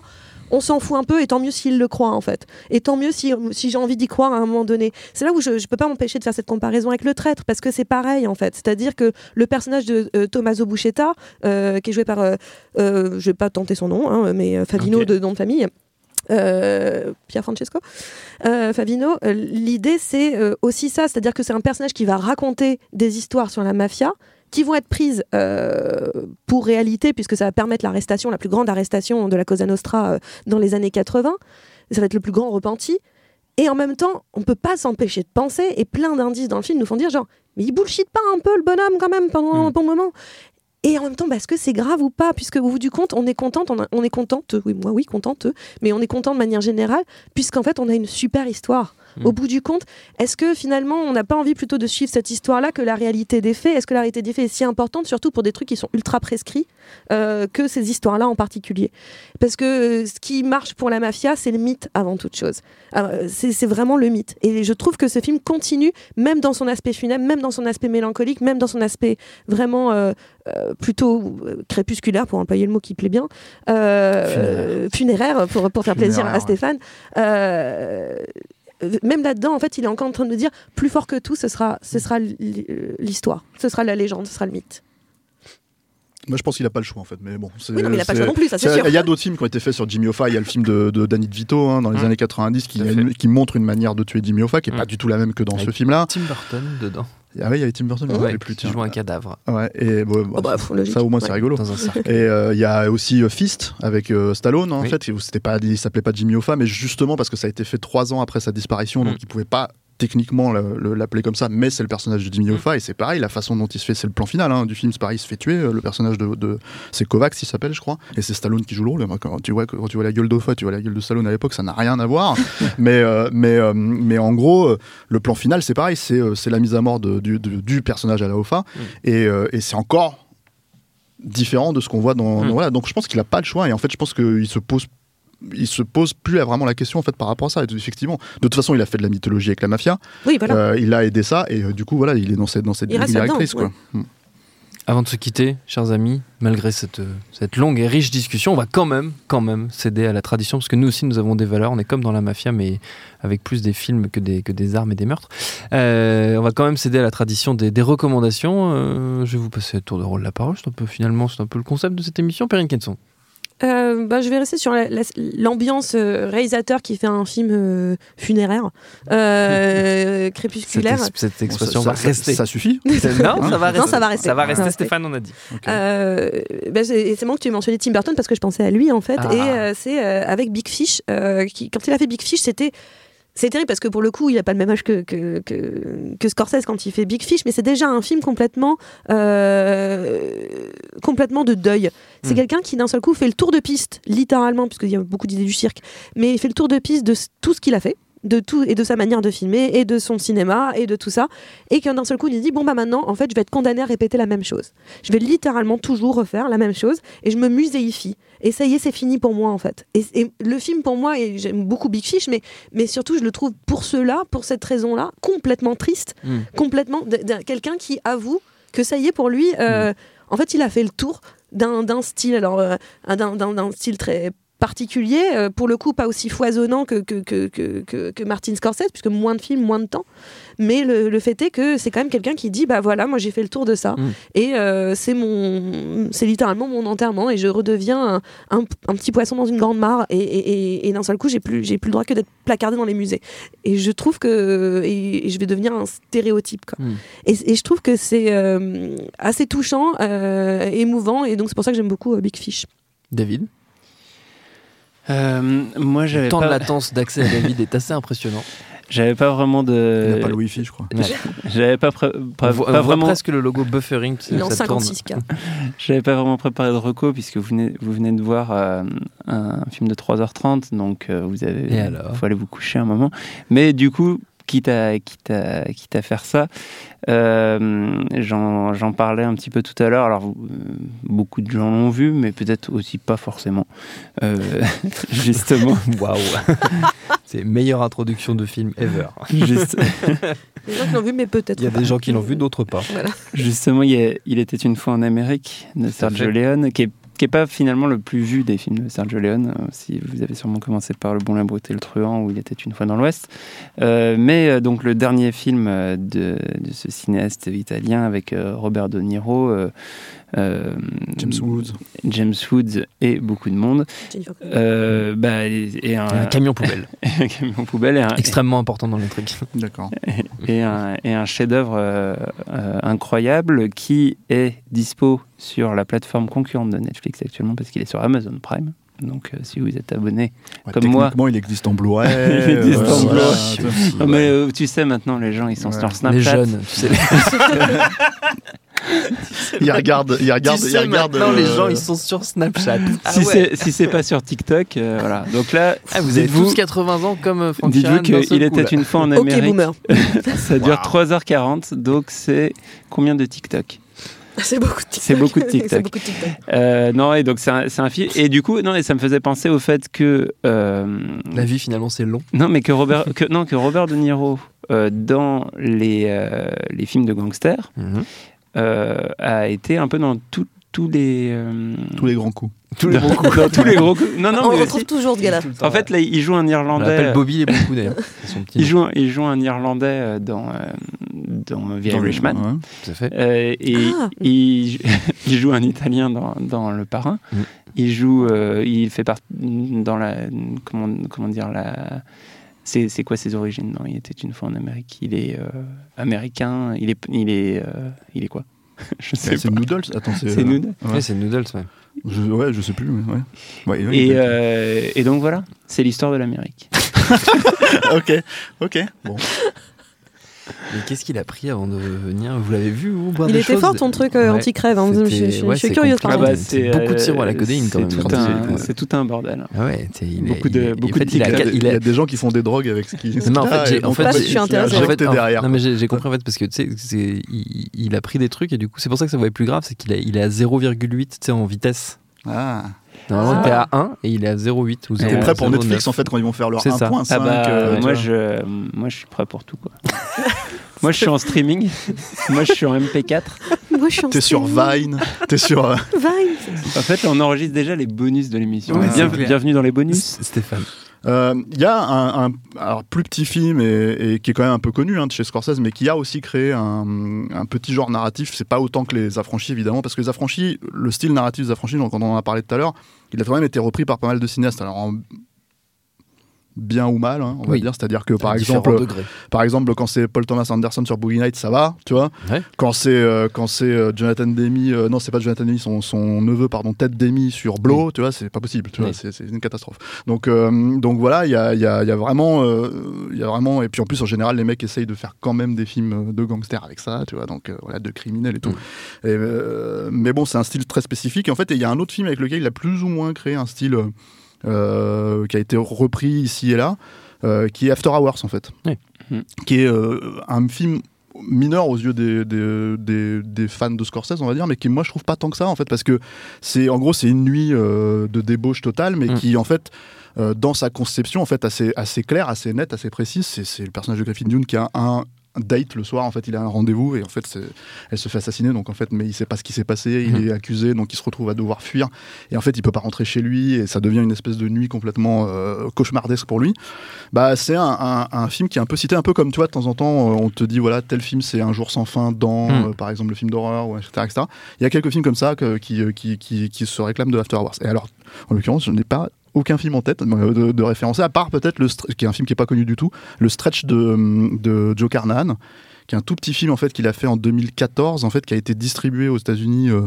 [SPEAKER 4] On s'en fout un peu et tant mieux s'il le croit en fait. Et tant mieux si, si j'ai envie d'y croire à un moment donné. C'est là où je ne peux pas m'empêcher de faire cette comparaison avec le traître parce que c'est pareil en fait. C'est-à-dire que le personnage de euh, Tommaso Buscetta, euh, qui est joué par, euh, euh, je vais pas tenter son nom, hein, mais
[SPEAKER 1] Ok.
[SPEAKER 4] de nom de famille, euh, Pierre Francesco, euh, Favino, euh, l'idée c'est aussi ça, c'est-à-dire que c'est un personnage qui va raconter des histoires sur la mafia qui vont être prises pour réalité, puisque ça va permettre l'arrestation, la plus grande arrestation de la Cosa Nostra dans les années 80. Ça va être le plus grand repenti. Et en même temps, on peut pas s'empêcher de penser, et plein d'indices dans le film nous font dire genre, mais il bullshit pas un peu le bonhomme quand même pendant
[SPEAKER 1] Mm.
[SPEAKER 4] un bon moment. Et en même temps, est-ce que c'est grave ou pas Puisque au bout du compte, on est contente, on, on est contente, oui, moi oui, contente, mais on est content de manière générale, puisqu'en fait, on a une super histoire.
[SPEAKER 1] Mm.
[SPEAKER 4] Au bout du compte, est-ce que finalement, on n'a pas envie plutôt de suivre cette histoire-là que la réalité des faits? Est-ce que la réalité des faits est si importante, surtout pour des trucs qui sont ultra prescrits, euh, que ces histoires-là en particulier? Parce que euh, ce qui marche pour la mafia, c'est le mythe avant toute chose. Euh, c'est vraiment le mythe. Et je trouve que ce film continue, même dans son aspect funèbre, même dans son aspect mélancolique, même dans son aspect vraiment plutôt crépusculaire, pour employer le mot qui plaît bien, funéraire, pour, pour faire plaisir
[SPEAKER 2] Funéraire,
[SPEAKER 4] à
[SPEAKER 2] ouais.
[SPEAKER 4] Stéphane. Euh, même là-dedans, en fait, il est encore en train de dire plus fort que tout, ce sera, ce sera l'histoire, ce sera la légende, ce sera le mythe.
[SPEAKER 2] Moi, je pense qu'il a pas le choix en fait. Mais bon, c'est-
[SPEAKER 4] Oui, non, mais il n'a pas le choix non plus, ça c'est sûr.
[SPEAKER 2] Il y a d'autres films qui ont été faits sur Jimmy Hoffa. Il y a le film de, de Danny DeVito hein, dans les
[SPEAKER 1] Mm.
[SPEAKER 2] années 90 qui, qui montre une manière de tuer Jimmy Hoffa qui est
[SPEAKER 1] Mm.
[SPEAKER 2] pas du tout la même que dans
[SPEAKER 1] Avec
[SPEAKER 2] ce film-là.
[SPEAKER 1] Tim Burton dedans.
[SPEAKER 2] Ah oui, il y avait Tim Burton, je me
[SPEAKER 1] Ouais,
[SPEAKER 2] plus.
[SPEAKER 1] qui joue un cadavre.
[SPEAKER 2] Ouais, et bon,
[SPEAKER 4] Oh, bah,
[SPEAKER 2] ça au moins c'est rigolo.
[SPEAKER 1] Dans un cercle.
[SPEAKER 2] Et euh, il y a aussi euh, Fist avec euh, Stallone en
[SPEAKER 1] Oui.
[SPEAKER 2] fait. C'était pas, il s'appelait pas Jimmy Hoffa, mais justement parce que ça a été fait trois ans après sa disparition, donc
[SPEAKER 1] Mm.
[SPEAKER 2] il pouvait pas techniquement le- le- l'appeler comme ça, mais c'est le personnage de
[SPEAKER 1] Mm.
[SPEAKER 2] Jimmy Hoffa et c'est pareil, la façon dont il se fait, c'est le plan final hein, du film, c'est pareil, il se fait tuer, euh, le personnage de, de- c'est Kovacs il s'appelle je crois, et c'est Stallone qui joue le rôle. Quand tu vois quand tu vois la gueule d'Hoffa, tu vois la gueule de Stallone à l'époque, ça n'a rien à voir, mais euh, mais euh, mais en gros, le plan final c'est pareil, c'est la mise à mort de- du, personnage à la Hoffa
[SPEAKER 1] Mm.
[SPEAKER 2] et, et c'est encore différent de ce qu'on voit dans,
[SPEAKER 1] Mm.
[SPEAKER 2] dans- voilà donc je pense qu'il a pas le choix et en fait je pense qu'il se pose il se pose plus vraiment la question en fait par rapport à ça et effectivement de toute façon il a fait de la mythologie avec la mafia
[SPEAKER 4] Oui, voilà.
[SPEAKER 2] Euh, il a aidé ça et euh, du coup voilà il est dans cette dans cette ligne directrice quoi
[SPEAKER 4] ouais.
[SPEAKER 2] Mm.
[SPEAKER 1] Avant de se quitter, chers amis, malgré cette, euh, cette longue et riche discussion, on va quand même, quand même céder à la tradition, parce que nous aussi, nous avons des valeurs. On est comme dans la mafia, mais avec plus des films que des, que des armes et des meurtres. Euh, on va quand même céder à la tradition des, des recommandations. Euh, je vais vous passer le tour de rôle la parole. C'est un peu, finalement, c'est un peu le concept de cette émission. Perrine Kenson.
[SPEAKER 4] Euh, bah, je vais rester sur la- la- l'ambiance euh, réalisateur qui fait un film euh, funéraire, euh,
[SPEAKER 1] Cette,
[SPEAKER 4] crépusculaire.
[SPEAKER 1] cette
[SPEAKER 2] Bon,
[SPEAKER 1] expression
[SPEAKER 2] ça,
[SPEAKER 1] va
[SPEAKER 2] ça-
[SPEAKER 1] rester.
[SPEAKER 2] ça suffit
[SPEAKER 1] non, ça va
[SPEAKER 4] Non,
[SPEAKER 1] rester.
[SPEAKER 4] ça va rester.
[SPEAKER 1] Ça va. Stéphane, on a dit.
[SPEAKER 4] Euh, bah, c'est marrant que tu aies mentionné Tim Burton parce que je pensais à lui en fait.
[SPEAKER 1] Ah.
[SPEAKER 4] Et euh, c'est euh, avec Big Fish. euh, qui, quand il a fait Big Fish, c'était c'est terrible parce que pour le coup, il a pas le même âge que, que, que, que Scorsese quand il fait Big Fish, mais c'est déjà un film complètement, euh, complètement de deuil. C'est
[SPEAKER 1] Mm.
[SPEAKER 4] quelqu'un qui d'un seul coup fait le tour de piste, littéralement, puisqu'il y a beaucoup d'idées du cirque, mais il fait le tour de piste de tout ce qu'il a fait de tout et de sa manière de filmer et de son cinéma et de tout ça et qu'un d'un seul coup il dit bon bah maintenant en fait je vais être condamné à répéter la même chose. Je vais littéralement toujours refaire la même chose et je me muséifie. Et ça y est c'est fini pour moi en fait. Et, et le film pour moi et j'aime beaucoup Big Fish mais mais surtout je le trouve pour cela pour cette raison là complètement triste
[SPEAKER 1] Mm.
[SPEAKER 4] complètement quelqu'un qui avoue que ça y est pour lui euh, en fait il a fait le tour d'un style alors euh, un- d'un d'un- d'un style très particulier, euh, pour le coup pas aussi foisonnant que, que, que, que, que- Martin Scorsese, puisque moins de films, moins de temps. Mais le, le fait est que c'est quand même quelqu'un qui dit, bah voilà, moi j'ai fait le tour de ça.
[SPEAKER 1] Mm.
[SPEAKER 4] Et euh, c'est mon, c'est littéralement mon enterrement et je redeviens un, un- un petit poisson dans une grande mare. Et, et, et- et d'un seul coup, j'ai plus, j'ai plus le droit que d'être placardé dans les musées. Et je trouve que, et, je vais devenir un stéréotype. Quoi.
[SPEAKER 1] Mm.
[SPEAKER 4] Et, et je trouve que c'est euh, assez touchant, euh, émouvant, et donc c'est pour ça que j'aime beaucoup Big Fish.
[SPEAKER 1] David?
[SPEAKER 3] Euh, moi,
[SPEAKER 1] Le temps de
[SPEAKER 3] pas,
[SPEAKER 1] latence d'accès à David est assez impressionnant.
[SPEAKER 3] j'avais pas vraiment
[SPEAKER 2] Il
[SPEAKER 3] de.
[SPEAKER 2] n'a pas le Wi-Fi, je crois.
[SPEAKER 3] J'avais pas, pré- pas,
[SPEAKER 1] on voit,
[SPEAKER 3] pas
[SPEAKER 1] on voit
[SPEAKER 3] vraiment.
[SPEAKER 1] presque le logo buffering.
[SPEAKER 4] Il
[SPEAKER 1] tourne.
[SPEAKER 4] 56K.
[SPEAKER 3] J'avais pas vraiment préparé de reco puisque vous venez, vous venez de voir euh, un film de 3h30, donc euh, vous avez,
[SPEAKER 1] Et alors
[SPEAKER 3] faut aller vous coucher un moment. Mais du coup, quitte à, quitte à, quitte à faire ça, euh, j'en j'en parlais un petit peu tout à l'heure. Alors, euh, beaucoup de gens l'ont vu, mais peut-être aussi pas forcément. Euh, justement,
[SPEAKER 1] Waouh C'est meilleure introduction de film ever.
[SPEAKER 3] juste-
[SPEAKER 4] Les gens qui l'ont vu, mais peut-être.
[SPEAKER 1] Il y a
[SPEAKER 4] pas.
[SPEAKER 1] des gens qui l'ont vu, d'autres pas.
[SPEAKER 4] Voilà.
[SPEAKER 3] Justement, il, y a- il était une fois en Amérique de Sergio. Leone, qui est, qui est pas finalement le plus vu des films de Sergio Leone. euh, Si vous avez sûrement commencé par Le Bon, la Brute et le Truand, où il était une fois dans l'Ouest. Euh, mais euh, donc le dernier film de, de ce cinéaste italien avec Robert De Niro,
[SPEAKER 2] James Woods.
[SPEAKER 3] James Woods et beaucoup de monde. Euh, bah, et, et un,
[SPEAKER 1] Un camion poubelle.
[SPEAKER 3] un camion poubelle et un,
[SPEAKER 1] Extrêmement important dans les trucs.
[SPEAKER 2] D'accord.
[SPEAKER 3] et un, et un chef-d'œuvre euh, euh, incroyable qui est dispo sur la plateforme concurrente de Netflix actuellement parce qu'il est sur Amazon Prime. Donc, euh, si vous êtes abonné,
[SPEAKER 2] Ouais,
[SPEAKER 3] Comme moi.
[SPEAKER 2] techniquement, il existe en Blu-ray.
[SPEAKER 3] Il existe
[SPEAKER 2] euh,
[SPEAKER 3] en Blu-ray. mais euh, tu sais maintenant, les gens ils sont
[SPEAKER 2] Ouais.
[SPEAKER 3] sur
[SPEAKER 1] Les
[SPEAKER 3] Snapchat.
[SPEAKER 1] jeunes, tu sais.
[SPEAKER 2] Il regarde, il regarde,
[SPEAKER 1] tu
[SPEAKER 2] il
[SPEAKER 1] sais,
[SPEAKER 2] regarde.
[SPEAKER 1] maintenant, les
[SPEAKER 2] euh,
[SPEAKER 1] gens, ils sont sur Snapchat. Ah
[SPEAKER 3] Si
[SPEAKER 1] ouais.
[SPEAKER 3] c'est si c'est pas sur TikTok, euh, voilà. Donc là,
[SPEAKER 1] Ah, vous avez
[SPEAKER 3] dites-vous-
[SPEAKER 1] tous 80 ans comme euh, Frank
[SPEAKER 3] Dites-vous qu'il était
[SPEAKER 1] là.
[SPEAKER 3] une fois en Amérique.
[SPEAKER 4] boomer.
[SPEAKER 3] Ça dure
[SPEAKER 2] Wow.
[SPEAKER 3] 3h40, donc c'est combien de TikTok?
[SPEAKER 4] C'est beaucoup de TikTok.
[SPEAKER 3] C'est beaucoup de TikTok.
[SPEAKER 4] C'est beaucoup de TikTok.
[SPEAKER 3] Euh, Non, et donc c'est un, c'est un film. Et du coup, non, et ça me faisait penser au fait que euh,
[SPEAKER 1] La vie, finalement, c'est long.
[SPEAKER 3] non, mais que Robert, que non, que Robert De Niro euh, dans les euh, les films de gangsters euh, a été un peu dans tout- tous les euh,
[SPEAKER 2] Tous les grands coups.
[SPEAKER 1] Tous les bons coups.
[SPEAKER 3] dans tous les gros coups. Non, non,
[SPEAKER 4] On
[SPEAKER 3] mais
[SPEAKER 4] retrouve
[SPEAKER 3] aussi-
[SPEAKER 4] toujours ce gars-là.
[SPEAKER 3] en fait, là, il joue un
[SPEAKER 1] on
[SPEAKER 3] Irlandais.
[SPEAKER 1] l'appelle Bobby les bons coups, d'ailleurs.
[SPEAKER 3] Il joue, un- il joue un Irlandais euh, dans, euh, dans The Irishman.
[SPEAKER 2] ouais.
[SPEAKER 1] Tout à fait.
[SPEAKER 3] Euh, et
[SPEAKER 4] Ah.
[SPEAKER 3] il, il joue un Italien dans, dans Le Parrain.
[SPEAKER 1] Mm.
[SPEAKER 3] Il joue, euh, il fait partie dans la, comment, comment dire la. C'est, c'est quoi ses origines Non, il était une fois en Amérique. Il est euh, américain. Il est, il est, euh, il est quoi? Je sais
[SPEAKER 2] C'est
[SPEAKER 3] pas.
[SPEAKER 2] Noodles Attends, c'est.
[SPEAKER 3] C'est Noodles.
[SPEAKER 2] Ouais.
[SPEAKER 1] Ouais, c'est Noodles, ouais.
[SPEAKER 2] Je, ouais, je sais plus. mais Ouais. Ouais, ouais,
[SPEAKER 3] Et, euh, et donc voilà, c'est l'histoire de l'Amérique.
[SPEAKER 2] ok, ok. Bon.
[SPEAKER 1] Mais qu'est-ce qu'il a pris avant de venir Vous l'avez vu, boire
[SPEAKER 4] Il
[SPEAKER 1] des
[SPEAKER 4] était
[SPEAKER 1] choses
[SPEAKER 4] fort ton truc euh,
[SPEAKER 1] Ouais.
[SPEAKER 4] anti-crève. hein. Je, je-
[SPEAKER 1] C'était-
[SPEAKER 4] je-
[SPEAKER 1] ouais,
[SPEAKER 4] je suis
[SPEAKER 1] c'est
[SPEAKER 4] curieuse
[SPEAKER 1] Ah bah, c'est beaucoup de sirop à la codéine, quand
[SPEAKER 3] c'est
[SPEAKER 1] même,
[SPEAKER 3] Tout
[SPEAKER 1] quand
[SPEAKER 3] un,
[SPEAKER 1] il-
[SPEAKER 3] c'est tout un bordel.
[SPEAKER 1] Ah ouais, il
[SPEAKER 3] Beaucoup
[SPEAKER 1] est-
[SPEAKER 3] de-
[SPEAKER 1] il est-
[SPEAKER 3] beaucoup
[SPEAKER 1] en fait,
[SPEAKER 3] de
[SPEAKER 1] il a-
[SPEAKER 2] Il
[SPEAKER 1] il
[SPEAKER 2] des gens qui font des drogues avec ce qui.
[SPEAKER 1] Non, mais en fait, j'ai- en fait,
[SPEAKER 4] je suis intéressée.
[SPEAKER 1] En
[SPEAKER 2] Injecté
[SPEAKER 1] fait, en-
[SPEAKER 2] derrière.
[SPEAKER 1] Non mais j'ai j'ai compris en fait parce que tu sais, il, a pris des trucs et du coup c'est pour ça que ça va être plus grave, c'est qu'il est, à 0,8 tu sais en vitesse.
[SPEAKER 2] Ah.
[SPEAKER 1] Normalement
[SPEAKER 4] Ah.
[SPEAKER 1] il est à 1 et il est à 0,8 ou
[SPEAKER 3] T'es
[SPEAKER 2] T'es
[SPEAKER 1] 0,09.
[SPEAKER 2] prêt pour Netflix en fait quand ils vont faire leur
[SPEAKER 1] C'est ça.
[SPEAKER 2] 1.5
[SPEAKER 3] Ah bah,
[SPEAKER 2] euh,
[SPEAKER 3] moi, je, moi je suis prêt pour tout quoi. moi je suis en streaming, moi je suis en MP4.
[SPEAKER 4] Moi, je suis en
[SPEAKER 2] T'es sur. Vine, t'es sur. euh,
[SPEAKER 4] Vine.
[SPEAKER 3] En fait on enregistre déjà les bonus de l'émission.
[SPEAKER 2] Ouais,
[SPEAKER 3] Bien- bienvenue dans les bonus.
[SPEAKER 1] Stéphane.
[SPEAKER 2] Euh, Il y a un, un- alors, plus petit film et, et qui est quand même un peu connu hein, de chez Scorsese, mais qui a aussi créé un, un petit genre narratif. C'est pas autant que les affranchis évidemment, parce que les affranchis, le style narratif des affranchis, donc, quand on en a parlé tout à l'heure, il a quand même été repris par pas mal de cinéastes. Alors en bien ou mal, hein, on va
[SPEAKER 1] Oui.
[SPEAKER 2] dire. C'est-à-dire que par exemple,
[SPEAKER 1] degrés.
[SPEAKER 2] par exemple, quand c'est Paul Thomas Anderson sur Boogie Nights, ça va, tu vois.
[SPEAKER 1] Ouais.
[SPEAKER 2] Quand c'est euh, quand c'est euh, Jonathan Demi, euh, non, c'est pas Jonathan Demi, son, son neveu, pardon, Ted Demi sur Blow, tu vois, c'est pas possible, tu vois,
[SPEAKER 1] Oui.
[SPEAKER 2] c'est c'est une catastrophe. Donc donc voilà, il y a, y, a, il y a vraiment, il y a vraiment, et puis en plus en général, les mecs essayent de faire quand même des films de gangsters avec ça, tu vois, donc voilà, de criminels et tout. Et, euh, mais bon, c'est un style très spécifique. Et en fait, il y a un autre film avec lequel il a plus ou moins créé un style qui a été repris ici et là, euh, qui est After Hours en fait,
[SPEAKER 1] Oui.
[SPEAKER 2] Qui est euh, un film mineur aux yeux des, des, des- des fans de Scorsese on va dire mais qui moi je trouve pas tant que ça en fait parce que c'est en gros c'est une nuit euh, de débauche totale mais
[SPEAKER 1] Mm.
[SPEAKER 2] qui en fait euh, dans sa conception en fait assez assez claire assez nette assez précise c'est le personnage de Griffin Dune qui a un date le soir en fait il a un rendez-vous et en fait elle se fait assassiner donc en fait mais il sait pas ce qui s'est passé il
[SPEAKER 1] Mhm.
[SPEAKER 2] est accusé donc il se retrouve à devoir fuir et en fait il peut pas rentrer chez lui et ça devient une espèce de nuit complètement euh, cauchemardesque pour lui bah c'est un, un- un film qui est un peu cité un peu comme tu vois de temps en temps euh, on te dit voilà tel film c'est un jour sans fin dans
[SPEAKER 1] Mm.
[SPEAKER 2] euh, par exemple le film d'horreur ou etc., etc. il y a quelques films comme ça que- qui, qui, qui, qui se réclament de After Hours et alors en l'occurrence je n'ai pas aucun film en tête euh, de, de référencer à part peut-être le qui est un film qui est pas connu du tout le stretch de, de Joe Carnahan qui est un tout petit film en fait qu'il a fait en 2014 en fait qui a été distribué aux États-Unis euh,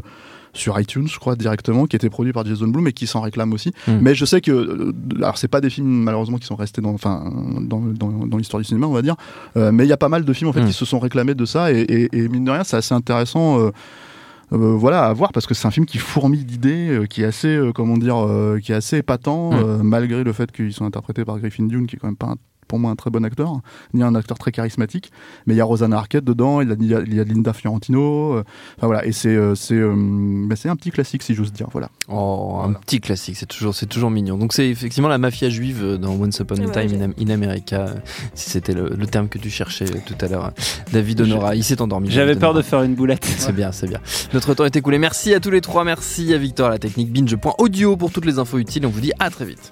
[SPEAKER 2] sur iTunes, je crois directement, qui était produit par Jason Blum et qui s'en réclame aussi.
[SPEAKER 1] Mm.
[SPEAKER 2] Mais je sais que, euh, alors c'est pas des films malheureusement qui sont restés dans, enfin, dans, dans, dans l'histoire du cinéma, on va dire, euh, mais il y a pas mal de films en fait
[SPEAKER 1] Mm.
[SPEAKER 2] qui se sont réclamés de ça et, et- et mine de rien, c'est assez intéressant. euh, voilà à voir parce que c'est un film qui fourmille d'idées euh, qui est assez euh, comment dire euh, qui est assez épatant
[SPEAKER 1] Mm.
[SPEAKER 2] euh, malgré le fait qu'ils sont interprétés par Griffin Dune qui est quand même pas un- pour moi un très bon acteur ni un acteur très charismatique mais il y a Rosanna Arquette dedans il y a, il y Linda Fiorentino euh, enfin voilà et c'est euh, c'est euh, c'est un petit classique si j'ose dire voilà
[SPEAKER 1] Oh, un
[SPEAKER 2] Voilà.
[SPEAKER 1] petit classique, c'est toujours, c'est toujours mignon. Donc c'est effectivement la mafia juive dans Once Upon a
[SPEAKER 4] Ouais,
[SPEAKER 1] Time in, in America, si c'était le, le terme que tu cherchais tout à l'heure. David Honora, il s'est endormi.
[SPEAKER 3] J'avais peur de faire une boulette.
[SPEAKER 1] C'est bien, c'est bien. Notre temps est écoulé. Merci à tous les trois. Merci à Victor à la technique binge.audio pour toutes les infos utiles. On vous dit à très vite.